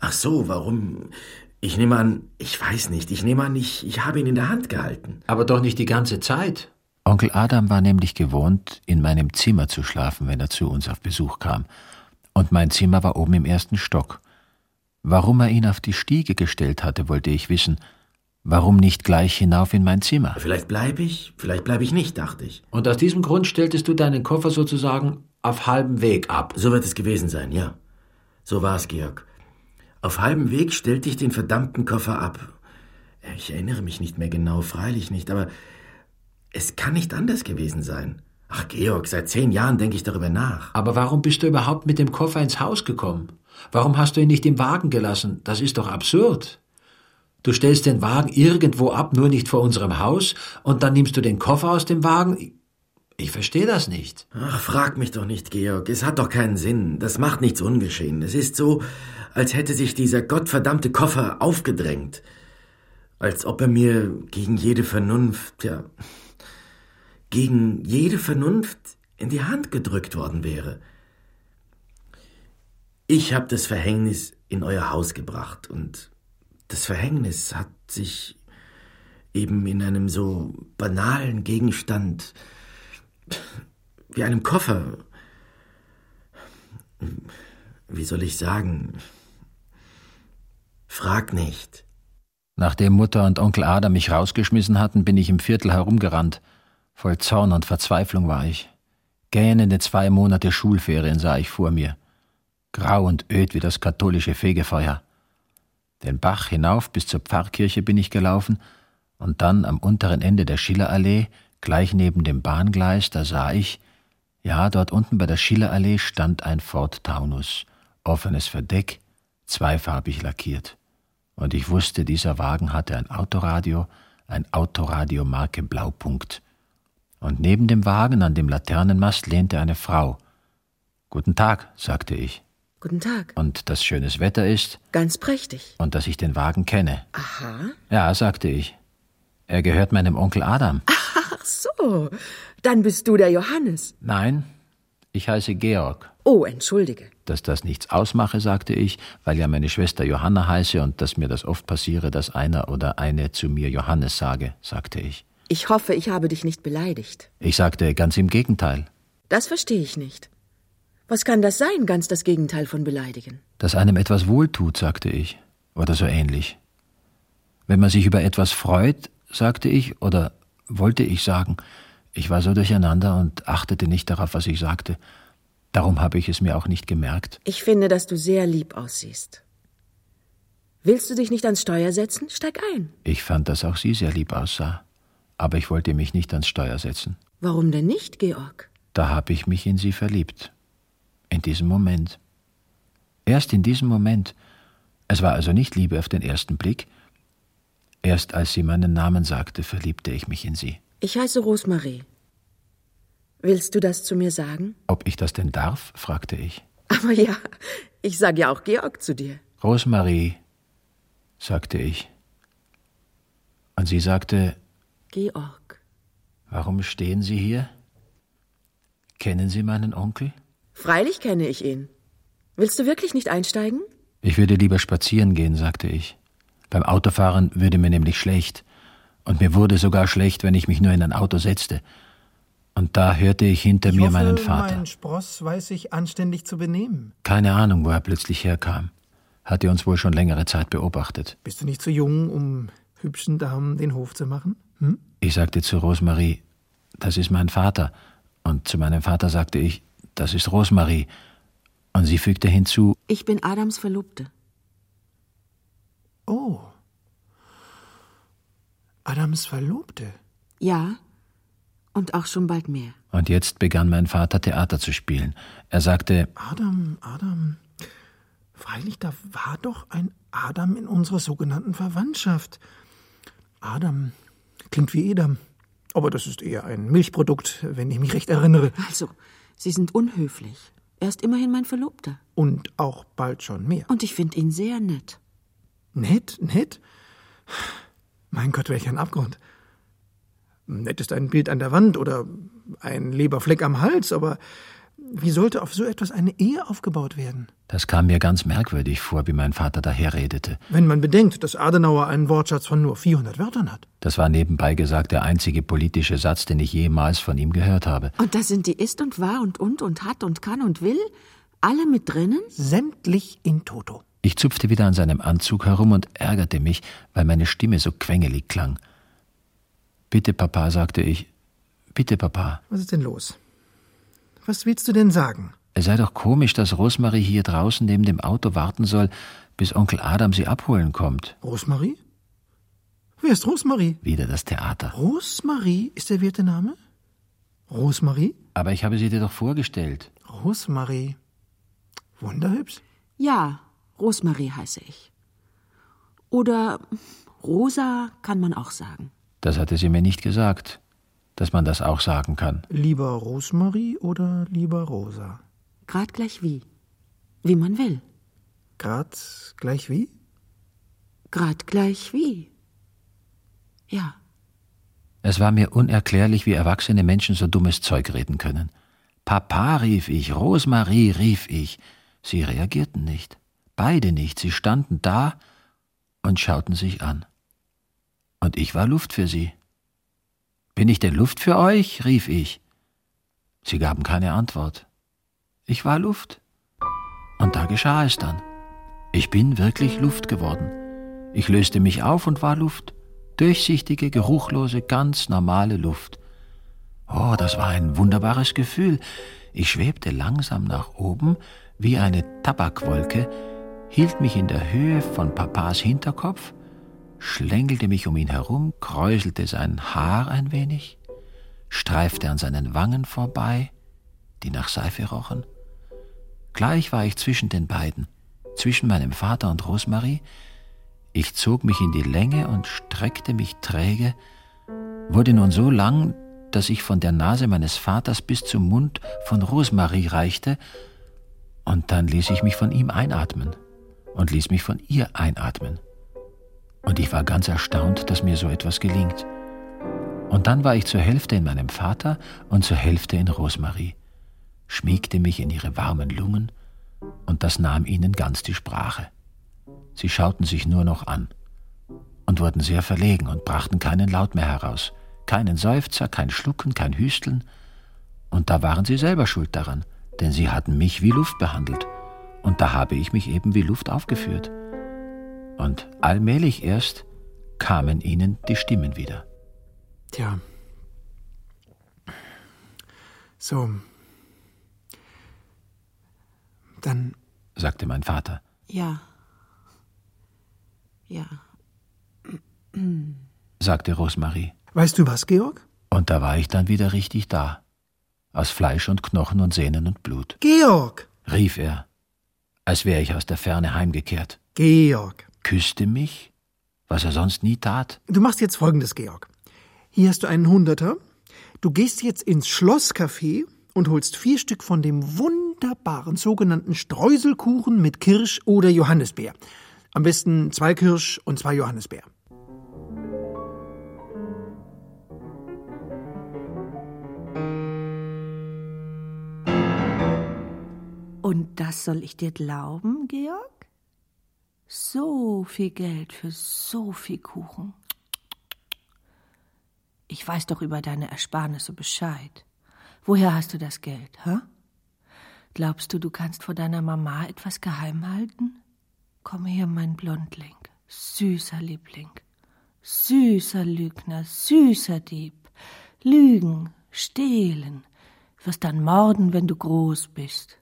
Ach so, warum? Ich nehme an, ich weiß nicht, ich nehme an, ich, ich habe ihn in der Hand gehalten. Aber doch nicht die ganze Zeit. Onkel Adam war nämlich gewohnt, in meinem Zimmer zu schlafen, wenn er zu uns auf Besuch kam. Und mein Zimmer war oben im ersten Stock. Warum er ihn auf die Stiege gestellt hatte, wollte ich wissen. Warum nicht gleich hinauf in mein Zimmer? Vielleicht bleibe ich, vielleicht bleibe ich nicht, dachte ich. Und aus diesem Grund stelltest du deinen Koffer sozusagen auf halbem Weg ab. So wird es gewesen sein, ja. So war es, Georg. Auf halbem Weg stellte ich den verdammten Koffer ab. Ich erinnere mich nicht mehr genau, freilich nicht, aber es kann nicht anders gewesen sein. Ach, Georg, seit zehn Jahren denke ich darüber nach. Aber warum bist du überhaupt mit dem Koffer ins Haus gekommen? Warum hast du ihn nicht im Wagen gelassen? Das ist doch absurd. Du stellst den Wagen irgendwo ab, nur nicht vor unserem Haus, und dann nimmst du den Koffer aus dem Wagen. Ich verstehe das nicht. Ach, frag mich doch nicht, Georg. Es hat doch keinen Sinn. Das macht nichts ungeschehen. Es ist so, als hätte sich dieser gottverdammte Koffer aufgedrängt. Als ob er mir gegen jede Vernunft, ja, gegen jede Vernunft in die Hand gedrückt worden wäre. Ich habe das Verhängnis in euer Haus gebracht und das Verhängnis hat sich eben in einem so banalen Gegenstand wie einem Koffer. Wie soll ich sagen? Frag nicht. Nachdem Mutter und Onkel Adam mich rausgeschmissen hatten, bin ich im Viertel herumgerannt. Voll Zorn und Verzweiflung war ich. Gähnende zwei Monate Schulferien sah ich vor mir. Grau und öd wie das katholische Fegefeuer. Den Bach hinauf bis zur Pfarrkirche bin ich gelaufen und dann am unteren Ende der Schillerallee, gleich neben dem Bahngleis, da sah ich, ja, dort unten bei der Schillerallee stand ein Ford Taunus, offenes Verdeck, zweifarbig lackiert. Und ich wusste, dieser Wagen hatte ein Autoradio, ein Autoradio Marke Blaupunkt. Und neben dem Wagen an dem Laternenmast lehnte eine Frau. Guten Tag, sagte ich. Guten Tag. Und dass schönes Wetter ist. Ganz prächtig. Und dass ich den Wagen kenne. Aha. Ja, sagte ich. Er gehört meinem Onkel Adam. Ach so. Dann bist du der Johannes. Nein, ich heiße Georg. Oh, entschuldige. Dass das nichts ausmache, sagte ich, weil ja meine Schwester Johanna heiße und dass mir das oft passiere, dass einer oder eine zu mir Johannes sage, sagte ich. Ich hoffe, ich habe dich nicht beleidigt. Ich sagte ganz im Gegenteil. Das verstehe ich nicht. Was kann das sein, ganz das Gegenteil von beleidigen? Dass einem etwas wohltut, sagte ich, oder so ähnlich. Wenn man sich über etwas freut, sagte ich, oder wollte ich sagen, ich war so durcheinander und achtete nicht darauf, was ich sagte. Darum habe ich es mir auch nicht gemerkt. Ich finde, dass du sehr lieb aussiehst. Willst du dich nicht ans Steuer setzen? Steig ein. Ich fand, dass auch sie sehr lieb aussah. Aber ich wollte mich nicht ans Steuer setzen. Warum denn nicht, Georg? Da habe ich mich in sie verliebt. In diesem Moment. Erst in diesem Moment. Es war also nicht Liebe auf den ersten Blick. Erst als sie meinen Namen sagte, verliebte ich mich in sie. Ich heiße Rosemarie. Willst du das zu mir sagen? Ob ich das denn darf? fragte ich. Aber ja, ich sage ja auch Georg zu dir. Rosemarie, sagte ich. Und sie sagte, Georg. Warum stehen Sie hier? Kennen Sie meinen Onkel? Freilich kenne ich ihn. Willst du wirklich nicht einsteigen? Ich würde lieber spazieren gehen, sagte ich. Beim Autofahren würde mir nämlich schlecht. Und mir wurde sogar schlecht, wenn ich mich nur in ein Auto setzte. Und da hörte ich hinter ich mir hoffe, meinen Vater. Mein Spross weiß sich anständig zu benehmen. Keine Ahnung, wo er plötzlich herkam. Hatte uns wohl schon längere Zeit beobachtet. Bist du nicht zu jung, um hübschen Damen den Hof zu machen? Hm? Ich sagte zu Rosemarie, das ist mein Vater. Und zu meinem Vater sagte ich, das ist Rosemarie. Und sie fügte hinzu, Ich bin Adams Verlobte. Oh. Adams Verlobte. Ja, und auch schon bald mehr. Und jetzt begann mein Vater Theater zu spielen. Er sagte, Adam, Adam. Freilich, da war doch ein Adam in unserer sogenannten Verwandtschaft. Adam klingt wie Edam. Aber das ist eher ein Milchprodukt, wenn ich mich recht erinnere. Also, Sie sind unhöflich. Er ist immerhin mein Verlobter. Und auch bald schon mehr. Und ich finde ihn sehr nett. Nett, nett? Mein Gott, welch ein Abgrund. Nett ist ein Bild an der Wand oder ein Leberfleck am Hals, aber wie sollte auf so etwas eine Ehe aufgebaut werden? das kam mir ganz merkwürdig vor, wie mein Vater daherredete. Wenn man bedenkt, dass Adenauer einen Wortschatz von nur 400 Wörtern hat. Das war nebenbei gesagt der einzige politische Satz, den ich jemals von ihm gehört habe. Und da sind die ist und war und und und hat und kann und will alle mit drinnen? Sämtlich in Toto. Ich zupfte wieder an seinem Anzug herum und ärgerte mich, weil meine Stimme so quengelig klang. Bitte, Papa, sagte ich. Bitte, Papa. Was ist denn los? Was willst du denn sagen? Es sei doch komisch, dass Rosmarie hier draußen neben dem Auto warten soll, bis Onkel Adam sie abholen kommt. Rosmarie? Wer ist Rosmarie? Wieder das Theater. Rosmarie ist der werte Name? Rosmarie? Aber ich habe sie dir doch vorgestellt. Rosmarie. Wunderhübsch. Ja, Rosmarie heiße ich. Oder Rosa kann man auch sagen. Das hatte sie mir nicht gesagt, dass man das auch sagen kann. Lieber Rosmarie oder lieber Rosa? Grad gleich wie. Wie man will. Grad gleich wie? Grad gleich wie. Ja. Es war mir unerklärlich, wie erwachsene Menschen so dummes Zeug reden können. Papa, rief ich, Rosmarie, rief ich. Sie reagierten nicht. Beide nicht. Sie standen da und schauten sich an. Und ich war Luft für sie. Bin ich denn Luft für euch? rief ich. Sie gaben keine Antwort. Ich war Luft. Und da geschah es dann. Ich bin wirklich Luft geworden. Ich löste mich auf und war Luft. Durchsichtige, geruchlose, ganz normale Luft. Oh, das war ein wunderbares Gefühl. Ich schwebte langsam nach oben wie eine Tabakwolke, hielt mich in der Höhe von Papas Hinterkopf, schlängelte mich um ihn herum, kräuselte sein Haar ein wenig, streifte an seinen Wangen vorbei, die nach Seife rochen. Gleich war ich zwischen den beiden, zwischen meinem Vater und Rosmarie, ich zog mich in die Länge und streckte mich träge, wurde nun so lang, dass ich von der Nase meines Vaters bis zum Mund von Rosmarie reichte, und dann ließ ich mich von ihm einatmen und ließ mich von ihr einatmen. Und ich war ganz erstaunt, dass mir so etwas gelingt. Und dann war ich zur Hälfte in meinem Vater und zur Hälfte in Rosmarie, schmiegte mich in ihre warmen Lungen, und das nahm ihnen ganz die Sprache. Sie schauten sich nur noch an und wurden sehr verlegen und brachten keinen Laut mehr heraus, keinen Seufzer, kein Schlucken, kein Hüsteln, und da waren sie selber schuld daran, denn sie hatten mich wie Luft behandelt, und da habe ich mich eben wie Luft aufgeführt. Und allmählich erst kamen ihnen die Stimmen wieder. Tja. So. Dann, sagte mein Vater. Ja. Ja. sagte Rosmarie. weißt du was, Georg? Und da war ich dann wieder richtig da. Aus Fleisch und Knochen und Sehnen und Blut. Georg! rief er, als wäre ich aus der Ferne heimgekehrt. Georg. Küsste mich, was er sonst nie tat. Du machst jetzt folgendes, Georg. Hier hast du einen Hunderter. Du gehst jetzt ins Schlosscafé und holst vier Stück von dem wunderbaren sogenannten Streuselkuchen mit Kirsch oder Johannisbeer. Am besten zwei Kirsch und zwei Johannisbeer. Und das soll ich dir glauben, Georg? So viel Geld für so viel Kuchen. Ich weiß doch über deine Ersparnisse Bescheid. Woher hast du das Geld, hä? Glaubst du, du kannst vor deiner Mama etwas geheim halten? Komm her, mein Blondling, süßer Liebling, süßer Lügner, süßer Dieb. Lügen, stehlen, wirst dann morden, wenn du groß bist.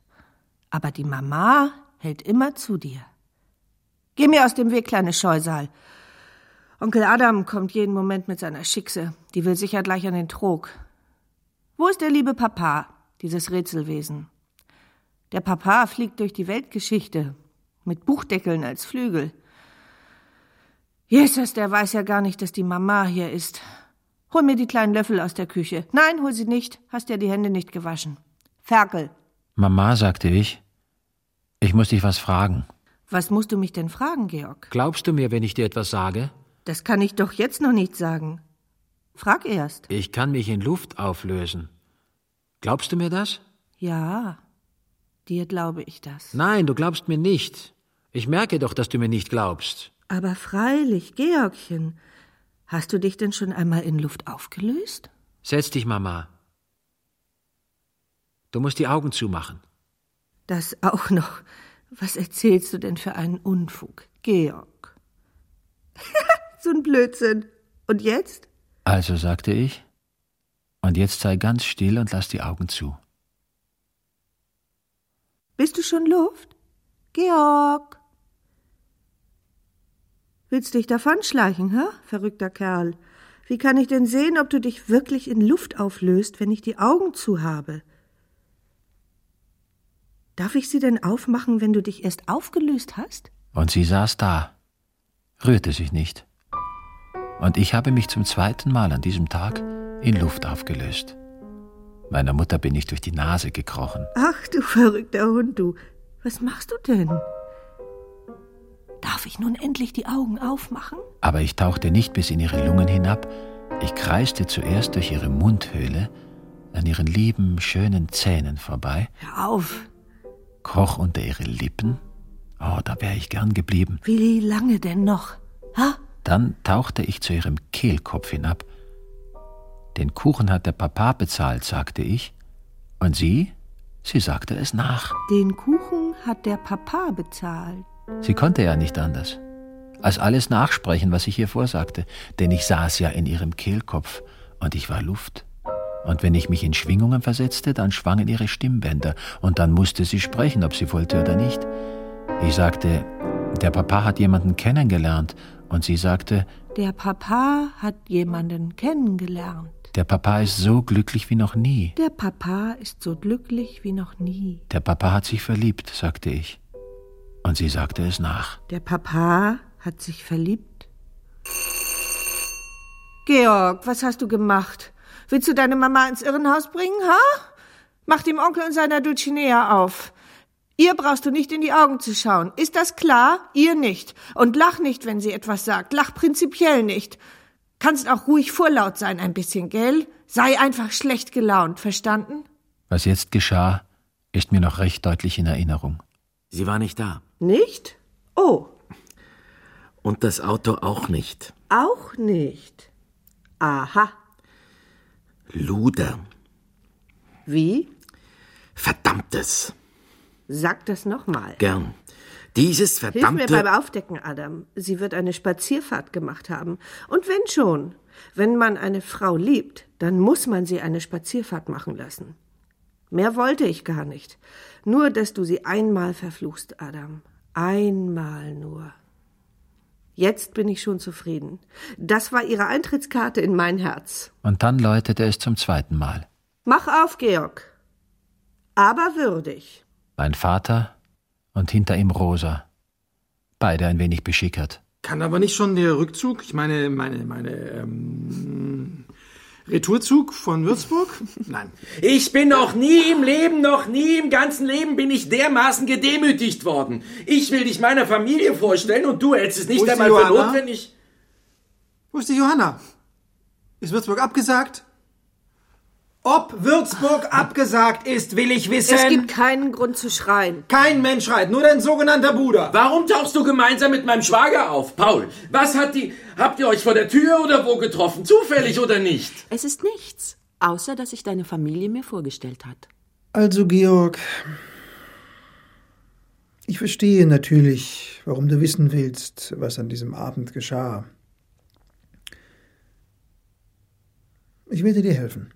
Aber die Mama hält immer zu dir. Geh mir aus dem Weg, kleine Scheusal. Onkel Adam kommt jeden Moment mit seiner Schickse. Die will sicher gleich an den Trog. Wo ist der liebe Papa, dieses Rätselwesen? Der Papa fliegt durch die Weltgeschichte, mit Buchdeckeln als Flügel. Jesus, der weiß ja gar nicht, dass die Mama hier ist. Hol mir die kleinen Löffel aus der Küche. Nein, hol sie nicht. Hast ja die Hände nicht gewaschen. Ferkel. Mama, sagte ich, ich muss dich was fragen. Was musst du mich denn fragen, Georg? Glaubst du mir, wenn ich dir etwas sage? Das kann ich doch jetzt noch nicht sagen. Frag erst. Ich kann mich in Luft auflösen. Glaubst du mir das? Ja, dir glaube ich das. Nein, du glaubst mir nicht. Ich merke doch, dass du mir nicht glaubst. Aber freilich, Georgchen, hast du dich denn schon einmal in Luft aufgelöst? Setz dich, Mama. Du musst die Augen zumachen. Das auch noch. Was erzählst du denn für einen Unfug, Georg? [LAUGHS] so ein Blödsinn. Und jetzt? Also sagte ich, und jetzt sei ganz still und lass die Augen zu. Bist du schon Luft? Georg! Willst dich davonschleichen, hä? Verrückter Kerl. Wie kann ich denn sehen, ob du dich wirklich in Luft auflöst, wenn ich die Augen zu habe? Darf ich sie denn aufmachen, wenn du dich erst aufgelöst hast? Und sie saß da, rührte sich nicht. Und ich habe mich zum zweiten Mal an diesem Tag in Luft aufgelöst. Meiner Mutter bin ich durch die Nase gekrochen. Ach, du verrückter Hund, du. Was machst du denn? Darf ich nun endlich die Augen aufmachen? Aber ich tauchte nicht bis in ihre Lungen hinab. Ich kreiste zuerst durch ihre Mundhöhle an ihren lieben, schönen Zähnen vorbei. Hör auf. Kroch unter ihre Lippen. Oh, da wäre ich gern geblieben. Wie lange denn noch? Ha? Dann tauchte ich zu ihrem Kehlkopf hinab. Den Kuchen hat der Papa bezahlt, sagte ich. Und sie? Sie sagte es nach. Den Kuchen hat der Papa bezahlt. Sie konnte ja nicht anders, als alles nachsprechen, was ich ihr vorsagte, denn ich saß ja in ihrem Kehlkopf und ich war Luft. Und wenn ich mich in Schwingungen versetzte, dann schwangen ihre Stimmbänder, und dann musste sie sprechen, ob sie wollte oder nicht. Ich sagte, der Papa hat jemanden kennengelernt, und sie sagte, Der Papa hat jemanden kennengelernt. der Papa ist so glücklich wie noch nie. Der Papa ist so glücklich wie noch nie. Der Papa hat sich verliebt, sagte ich. Und sie sagte es nach. Der Papa hat sich verliebt. Georg, was hast du gemacht? Willst du deine Mama ins Irrenhaus bringen, ha? Mach dem Onkel und seiner Dulcinea auf. Ihr brauchst du nicht in die Augen zu schauen. Ist das klar? Ihr nicht. Und lach nicht, wenn sie etwas sagt. Lach prinzipiell nicht. Kannst auch ruhig vorlaut sein ein bisschen, gell? Sei einfach schlecht gelaunt, verstanden? Was jetzt geschah, ist mir noch recht deutlich in Erinnerung. Sie war nicht da. Nicht? Oh, Und das Auto auch nicht. auch nicht. Aha. Luder. Wie? Verdammtes. Sag das nochmal. Gern. Dieses Hilf mir verdammte. beim Aufdecken, Adam. Sie wird eine Spazierfahrt gemacht haben. Und wenn schon, wenn man eine Frau liebt, dann muss man sie eine Spazierfahrt machen lassen. Mehr wollte ich gar nicht. Nur, dass du sie einmal verfluchst, Adam. Einmal nur. Jetzt bin ich schon zufrieden. Das war ihre Eintrittskarte in mein Herz. Und dann läutete es zum zweiten Mal. Mach auf, Georg. Aber würdig. Mein Vater und hinter ihm Rosa. Beide ein wenig beschickert. Kann aber nicht schon der Rückzug, ich meine, meine, meine, ähm, Retourzug von Würzburg? [LAUGHS] Nein. Ich bin noch nie im Leben, noch nie im ganzen Leben bin ich dermaßen gedemütigt worden. Ich will dich meiner Familie vorstellen und du hältst es nicht einmal für notwendig. Wo ist die Johanna? Ist Würzburg abgesagt? Ob Würzburg abgesagt ist, will ich wissen. Es gibt keinen Grund zu schreien. Kein Mensch schreit, nur dein sogenannter Bruder. Warum tauchst du gemeinsam mit meinem Schwager auf, Paul? Was hat die... Habt ihr euch vor der Tür oder wo getroffen? Zufällig oder nicht? Es ist nichts, außer dass sich deine Familie mir vorgestellt hat. Also, Georg, ich verstehe natürlich, warum du wissen willst, was an diesem Abend geschah. Ich werde dir helfen.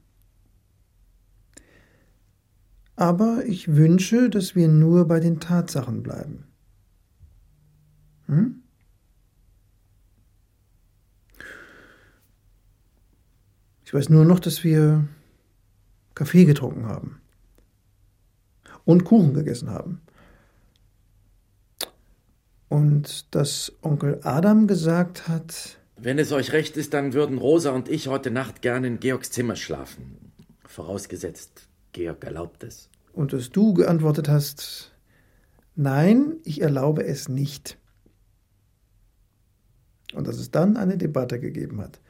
Aber ich wünsche, dass wir nur bei den Tatsachen bleiben. Hm? Ich weiß nur noch, dass wir Kaffee getrunken haben und Kuchen gegessen haben. Und dass Onkel Adam gesagt hat, Wenn es euch recht ist, dann würden Rosa und ich heute Nacht gerne in Georgs Zimmer schlafen. Vorausgesetzt, Georg erlaubt es. und dass du geantwortet hast, nein, ich erlaube es nicht. Und dass es dann eine Debatte gegeben hat.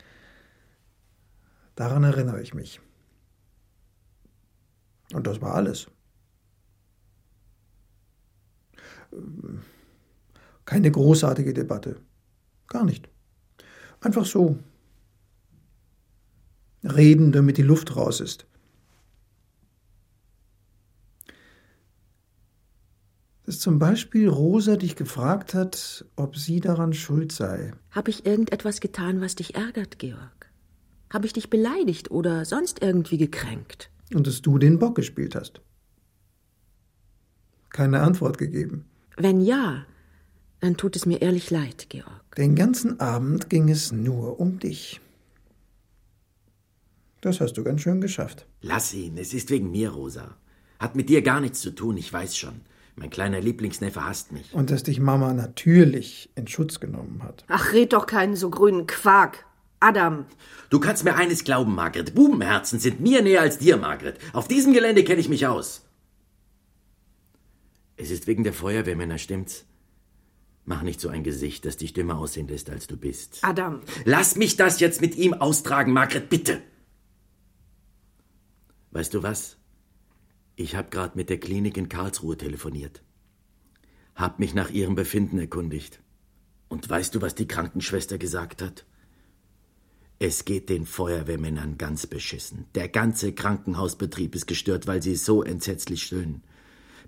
Daran erinnere ich mich. Und das war alles. Keine großartige Debatte. Gar nicht. Einfach so. Reden, damit die Luft raus ist. Dass zum Beispiel Rosa dich gefragt hat, ob sie daran schuld sei. Habe ich irgendetwas getan, was dich ärgert, Georg? Habe ich dich beleidigt oder sonst irgendwie gekränkt? Und dass du den Bock gespielt hast. Keine Antwort gegeben. Wenn ja, dann tut es mir ehrlich leid, Georg. Den ganzen Abend ging es nur um dich. Das hast du ganz schön geschafft. Lass ihn, es ist wegen mir, Rosa. Hat mit dir gar nichts zu tun, ich weiß schon. Mein kleiner Lieblingsneffe hasst mich. Und dass dich Mama natürlich in Schutz genommen hat. Ach, red doch keinen so grünen Quark. Adam. Du kannst mir eines glauben, Margret. Bubenherzen sind mir näher als dir, Margret. Auf diesem Gelände kenne ich mich aus. Es ist wegen der Feuerwehrmänner, stimmt's? Mach nicht so ein Gesicht, das dich dümmer aussehen lässt, als du bist. Adam. Lass mich das jetzt mit ihm austragen, Margret, bitte. Weißt du was? Ich habe gerade mit der Klinik in Karlsruhe telefoniert. Hab mich nach ihrem Befinden erkundigt. Und weißt du, was die Krankenschwester gesagt hat? Es geht den Feuerwehrmännern ganz beschissen. Der ganze Krankenhausbetrieb ist gestört, weil sie so entsetzlich stöhnen.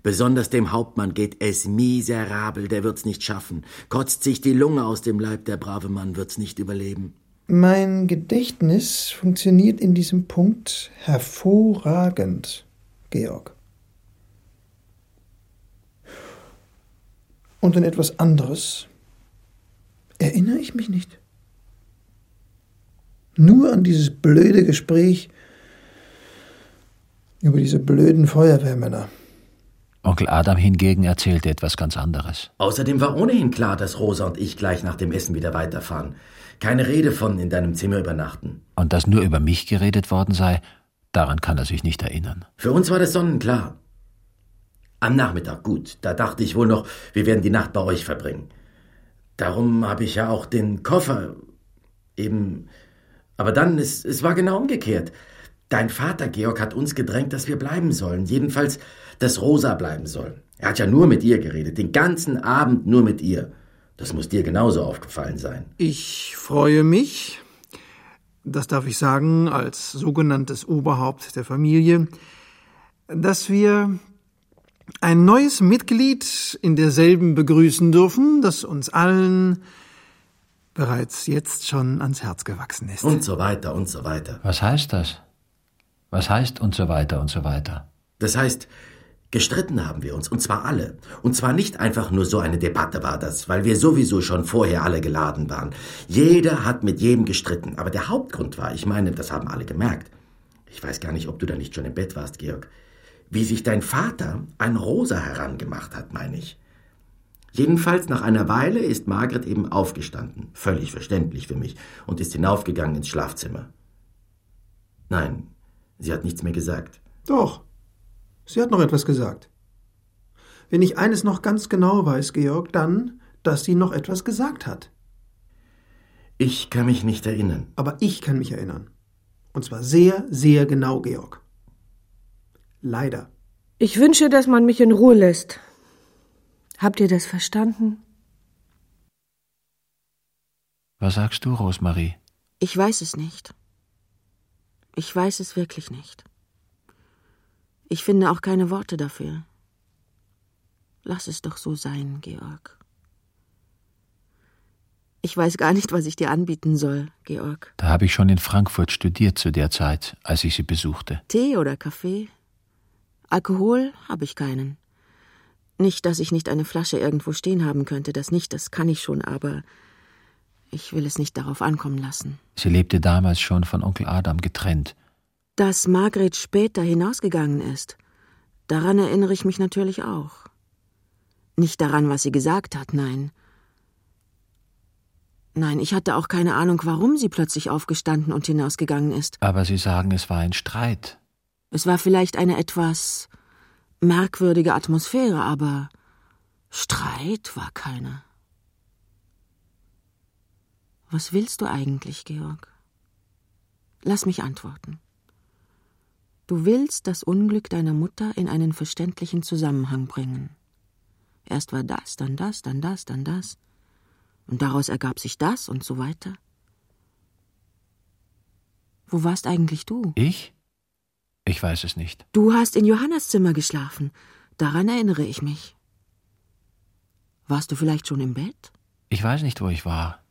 Besonders dem Hauptmann geht es miserabel, der wird's nicht schaffen. Kotzt sich die Lunge aus dem Leib, der brave Mann wird's nicht überleben. Mein Gedächtnis funktioniert in diesem Punkt hervorragend, Georg. Und an etwas anderes erinnere ich mich nicht. Nur an dieses blöde Gespräch über diese blöden Feuerwehrmänner. Onkel Adam hingegen erzählte etwas ganz anderes. Außerdem war ohnehin klar, dass Rosa und ich gleich nach dem Essen wieder weiterfahren. Keine Rede von in deinem Zimmer übernachten. Und dass nur über mich geredet worden sei, daran kann er sich nicht erinnern. Für uns war das sonnenklar. Am Nachmittag, gut, da dachte ich wohl noch, wir werden die Nacht bei euch verbringen. Darum habe ich ja auch den Koffer eben. Aber dann, es, es war genau umgekehrt. Dein Vater, Georg, hat uns gedrängt, dass wir bleiben sollen. Jedenfalls, dass Rosa bleiben soll. Er hat ja nur mit ihr geredet, den ganzen Abend nur mit ihr. Das muss dir genauso aufgefallen sein. Ich freue mich, das darf ich sagen, als sogenanntes Oberhaupt der Familie, dass wir ein neues Mitglied in derselben begrüßen dürfen, das uns allen bereits jetzt schon ans Herz gewachsen ist. Und so weiter und so weiter. Was heißt das? Was heißt und so weiter und so weiter? Das heißt, gestritten haben wir uns, und zwar alle. Und zwar nicht einfach nur so eine Debatte war das, weil wir sowieso schon vorher alle geladen waren. Jeder hat mit jedem gestritten, aber der Hauptgrund war, ich meine, das haben alle gemerkt. Ich weiß gar nicht, ob du da nicht schon im Bett warst, Georg. Wie sich dein Vater an Rosa herangemacht hat, meine ich. Jedenfalls nach einer Weile ist Margret eben aufgestanden, völlig verständlich für mich, und ist hinaufgegangen ins Schlafzimmer. Nein, sie hat nichts mehr gesagt. Doch, sie hat noch etwas gesagt. Wenn ich eines noch ganz genau weiß, Georg, dann, dass sie noch etwas gesagt hat. Ich kann mich nicht erinnern. Aber ich kann mich erinnern. Und zwar sehr, sehr genau, Georg. Leider. Ich wünsche, dass man mich in Ruhe lässt. Habt ihr das verstanden? Was sagst du, Rosemarie? Ich weiß es nicht. Ich weiß es wirklich nicht. Ich finde auch keine Worte dafür. Lass es doch so sein, Georg. Ich weiß gar nicht, was ich dir anbieten soll, Georg. Da habe ich schon in Frankfurt studiert zu der Zeit, als ich sie besuchte. Tee oder Kaffee? Alkohol habe ich keinen. Nicht, dass ich nicht eine Flasche irgendwo stehen haben könnte, das nicht, das kann ich schon, aber ich will es nicht darauf ankommen lassen. Sie lebte damals schon von Onkel Adam getrennt. Dass Margret später hinausgegangen ist, daran erinnere ich mich natürlich auch. Nicht daran, was sie gesagt hat, nein. Nein, ich hatte auch keine Ahnung, warum sie plötzlich aufgestanden und hinausgegangen ist. Aber Sie sagen, es war ein Streit. Es war vielleicht eine etwas merkwürdige Atmosphäre, aber Streit war keiner. Was willst du eigentlich, Georg? Lass mich antworten. Du willst das Unglück deiner Mutter in einen verständlichen Zusammenhang bringen. Erst war das, dann das, dann das, dann das. Und daraus ergab sich das und so weiter. Wo warst eigentlich du? Ich? Ich weiß es nicht. Du hast in Johannas Zimmer geschlafen. Daran erinnere ich mich. Warst du vielleicht schon im Bett? Ich weiß nicht, wo ich war.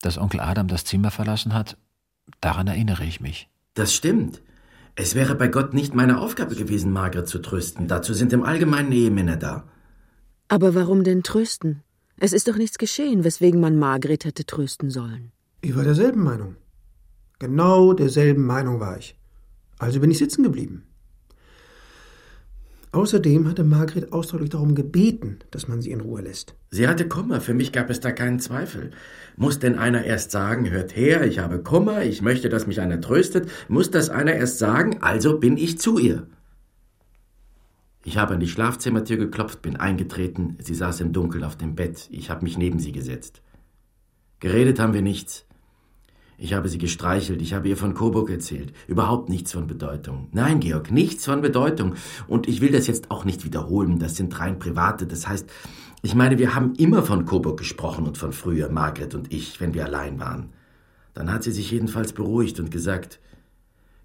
Dass Onkel Adam das Zimmer verlassen hat, daran erinnere ich mich. Das stimmt. Es wäre bei Gott nicht meine Aufgabe gewesen, Margret zu trösten. Dazu sind im Allgemeinen Ehemänner da. Aber warum denn trösten? Es ist doch nichts geschehen, weswegen man Margret hätte trösten sollen. Ich war derselben Meinung. Genau derselben Meinung war ich. Also bin ich sitzen geblieben. Außerdem hatte Margret ausdrücklich darum gebeten, dass man sie in Ruhe lässt. Sie hatte Kummer, für mich gab es da keinen Zweifel. Muss denn einer erst sagen, hört her, ich habe Kummer, ich möchte, dass mich einer tröstet, muss das einer erst sagen, also bin ich zu ihr. Ich habe an die Schlafzimmertür geklopft, bin eingetreten, sie saß im Dunkeln auf dem Bett, ich habe mich neben sie gesetzt. Geredet haben wir nichts. Ich habe sie gestreichelt, ich habe ihr von Coburg erzählt. Überhaupt nichts von Bedeutung. Nein, Georg, nichts von Bedeutung. Und ich will das jetzt auch nicht wiederholen, das sind rein private. Das heißt, ich meine, wir haben immer von Coburg gesprochen und von früher, Margret und ich, wenn wir allein waren. Dann hat sie sich jedenfalls beruhigt und gesagt,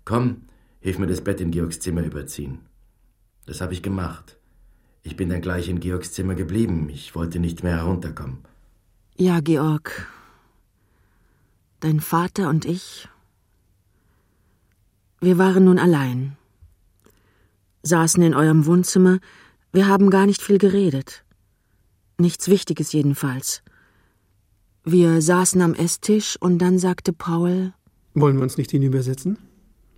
komm, hilf mir das Bett in Georgs Zimmer überziehen. Das habe ich gemacht. Ich bin dann gleich in Georgs Zimmer geblieben. Ich wollte nicht mehr herunterkommen. Ja, Georg, Dein Vater und ich. Wir waren nun allein. Saßen in eurem Wohnzimmer, wir haben gar nicht viel geredet. Nichts Wichtiges jedenfalls. Wir saßen am Esstisch und dann sagte Paul Wollen wir uns nicht hinübersetzen?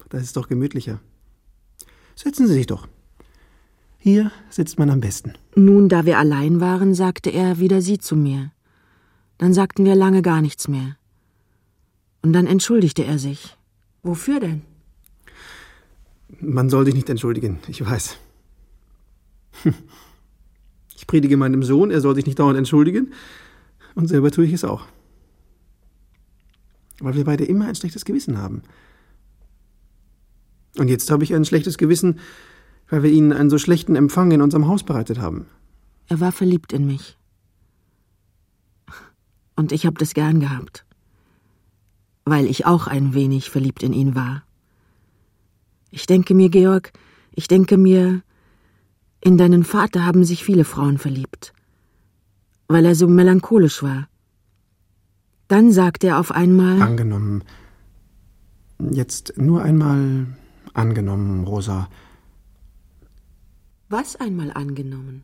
Das ist doch gemütlicher. Setzen Sie sich doch. Hier sitzt man am besten. Nun, da wir allein waren, sagte er wieder Sie zu mir. Dann sagten wir lange gar nichts mehr. Und dann entschuldigte er sich. Wofür denn? Man soll sich nicht entschuldigen, ich weiß. [LAUGHS] Ich predige meinem Sohn, er soll sich nicht dauernd entschuldigen, und selber tue ich es auch. Weil wir beide immer ein schlechtes Gewissen haben. Und jetzt habe ich ein schlechtes Gewissen, weil wir Ihnen einen so schlechten Empfang in unserem Haus bereitet haben. Er war verliebt in mich. Und ich habe das gern gehabt weil ich auch ein wenig verliebt in ihn war. Ich denke mir, Georg, ich denke mir, in deinen Vater haben sich viele Frauen verliebt, weil er so melancholisch war. Dann sagte er auf einmal Angenommen. Jetzt nur einmal angenommen, Rosa. Was einmal angenommen?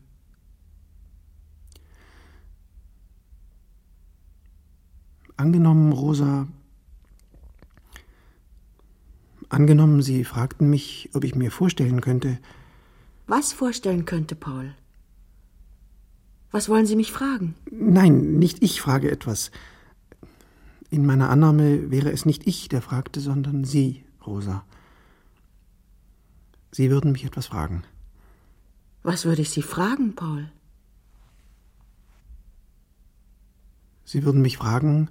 Angenommen, Rosa, Angenommen, Sie fragten mich, ob ich mir vorstellen könnte. Was vorstellen könnte, Paul? Was wollen Sie mich fragen? Nein, nicht ich frage etwas. In meiner Annahme wäre es nicht ich, der fragte, sondern Sie, Rosa. Sie würden mich etwas fragen. Was würde ich Sie fragen, Paul? Sie würden mich fragen,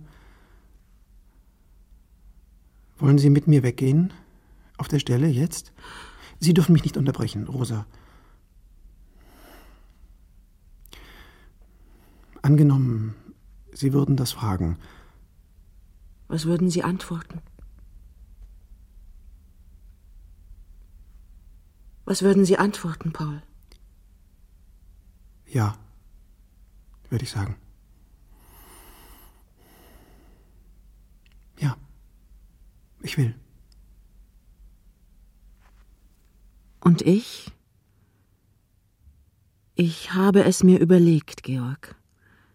wollen Sie mit mir weggehen? Auf der Stelle jetzt? Sie dürfen mich nicht unterbrechen, Rosa. Angenommen, Sie würden das fragen. Was würden Sie antworten? Was würden Sie antworten, Paul? Ja, würde ich sagen. Ja, ich will. Und ich? Ich habe es mir überlegt, Georg.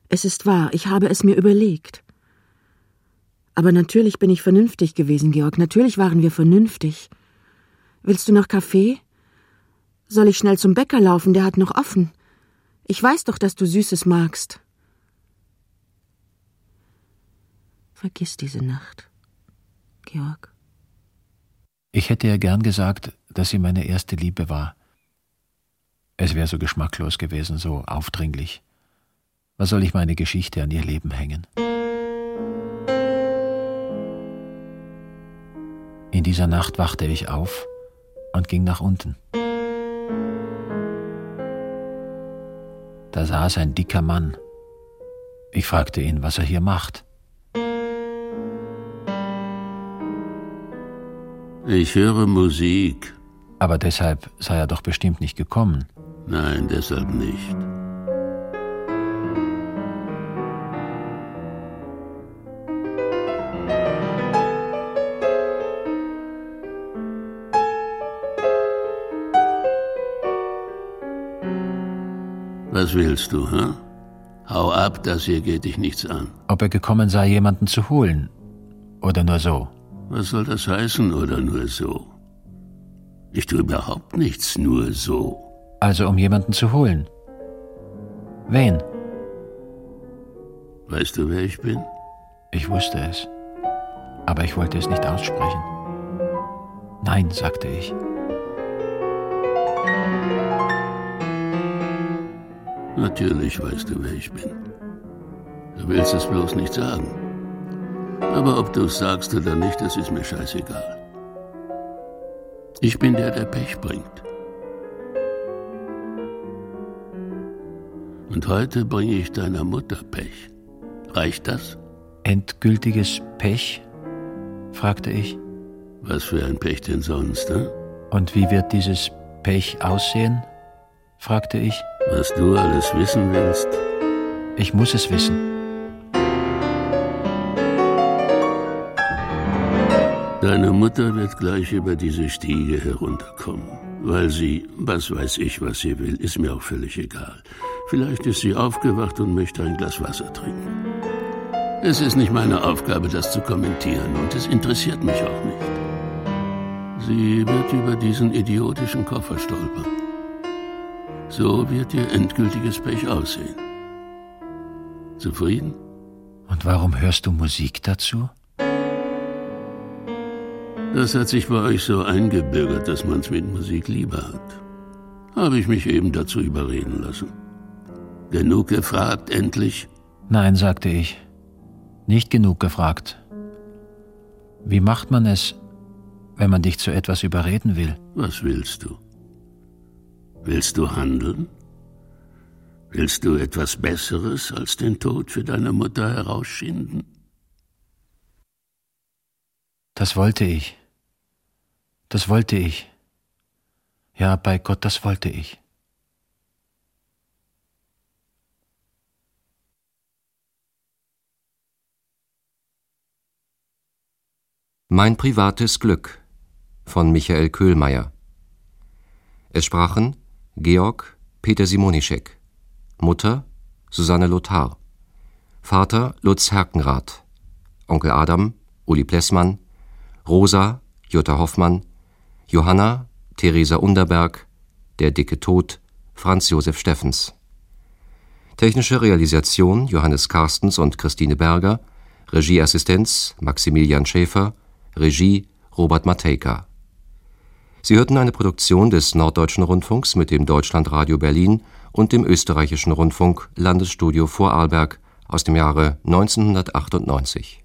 Es ist wahr, ich habe es mir überlegt. Aber natürlich bin ich vernünftig gewesen, Georg. Natürlich waren wir vernünftig. Willst du noch Kaffee? Soll ich schnell zum Bäcker laufen? Der hat noch offen. Ich weiß doch, dass du Süßes magst. Vergiss diese Nacht, Georg. Ich hätte ja gern gesagt, dass sie meine erste Liebe war. Es wäre so geschmacklos gewesen, so aufdringlich. Was soll ich meine Geschichte an ihr Leben hängen? In dieser Nacht wachte ich auf und ging nach unten. Da saß ein dicker Mann. Ich fragte ihn, was er hier macht. Ich höre Musik. Aber deshalb sei er doch bestimmt nicht gekommen. Nein, deshalb nicht. Was willst du, hm? Hau ab, das hier geht dich nichts an. Ob er gekommen sei, jemanden zu holen. Oder nur so. Was soll das heißen, oder nur so? Ich tue überhaupt nichts, nur so. Also um jemanden zu holen. Wen? Weißt du, wer ich bin? Ich wusste es. Aber ich wollte es nicht aussprechen. Nein, sagte ich. Natürlich weißt du, wer ich bin. Du willst es bloß nicht sagen. Aber ob du es sagst oder nicht, das ist mir scheißegal. Ich bin der, der Pech bringt. Und heute bringe ich deiner Mutter Pech. Reicht das? Endgültiges Pech? fragte ich. Was für ein Pech denn sonst, eh? Und wie wird dieses Pech aussehen? fragte ich. Was du alles wissen willst? Ich muss es wissen. Deine Mutter wird gleich über diese Stiege herunterkommen, weil sie, was weiß ich, was sie will, ist mir auch völlig egal. Vielleicht ist sie aufgewacht und möchte ein Glas Wasser trinken. Es ist nicht meine Aufgabe, das zu kommentieren, und es interessiert mich auch nicht. Sie wird über diesen idiotischen Koffer stolpern. So wird ihr endgültiges Pech aussehen. Zufrieden? Und warum hörst du Musik dazu? Das hat sich bei euch so eingebürgert, dass man's mit Musik lieber hat. Habe ich mich eben dazu überreden lassen. Genug gefragt, endlich? Nein, sagte ich. Nicht genug gefragt. Wie macht man es, wenn man dich zu etwas überreden will? Was willst du? Willst du handeln? Willst du etwas Besseres als den Tod für deine Mutter herausschinden? Das wollte ich. Das wollte ich. Ja, bei Gott, das wollte ich. Mein privates Glück von Michael Köhlmeier. Es sprachen Georg Peter Simonischek, Mutter Susanne Lothar, Vater Lutz Herkenrath, Onkel Adam Uli Plessmann, Rosa Jutta Hoffmann, Johanna Theresa Underberg, Der dicke Tod Franz Josef Steffens. Technische Realisation Johannes Karstens und Christine Berger, Regieassistenz Maximilian Schäfer, Regie Robert Matejka. Sie hörten eine Produktion des Norddeutschen Rundfunks mit dem Deutschlandradio Berlin und dem Österreichischen Rundfunk Landesstudio Vorarlberg aus dem Jahre 1998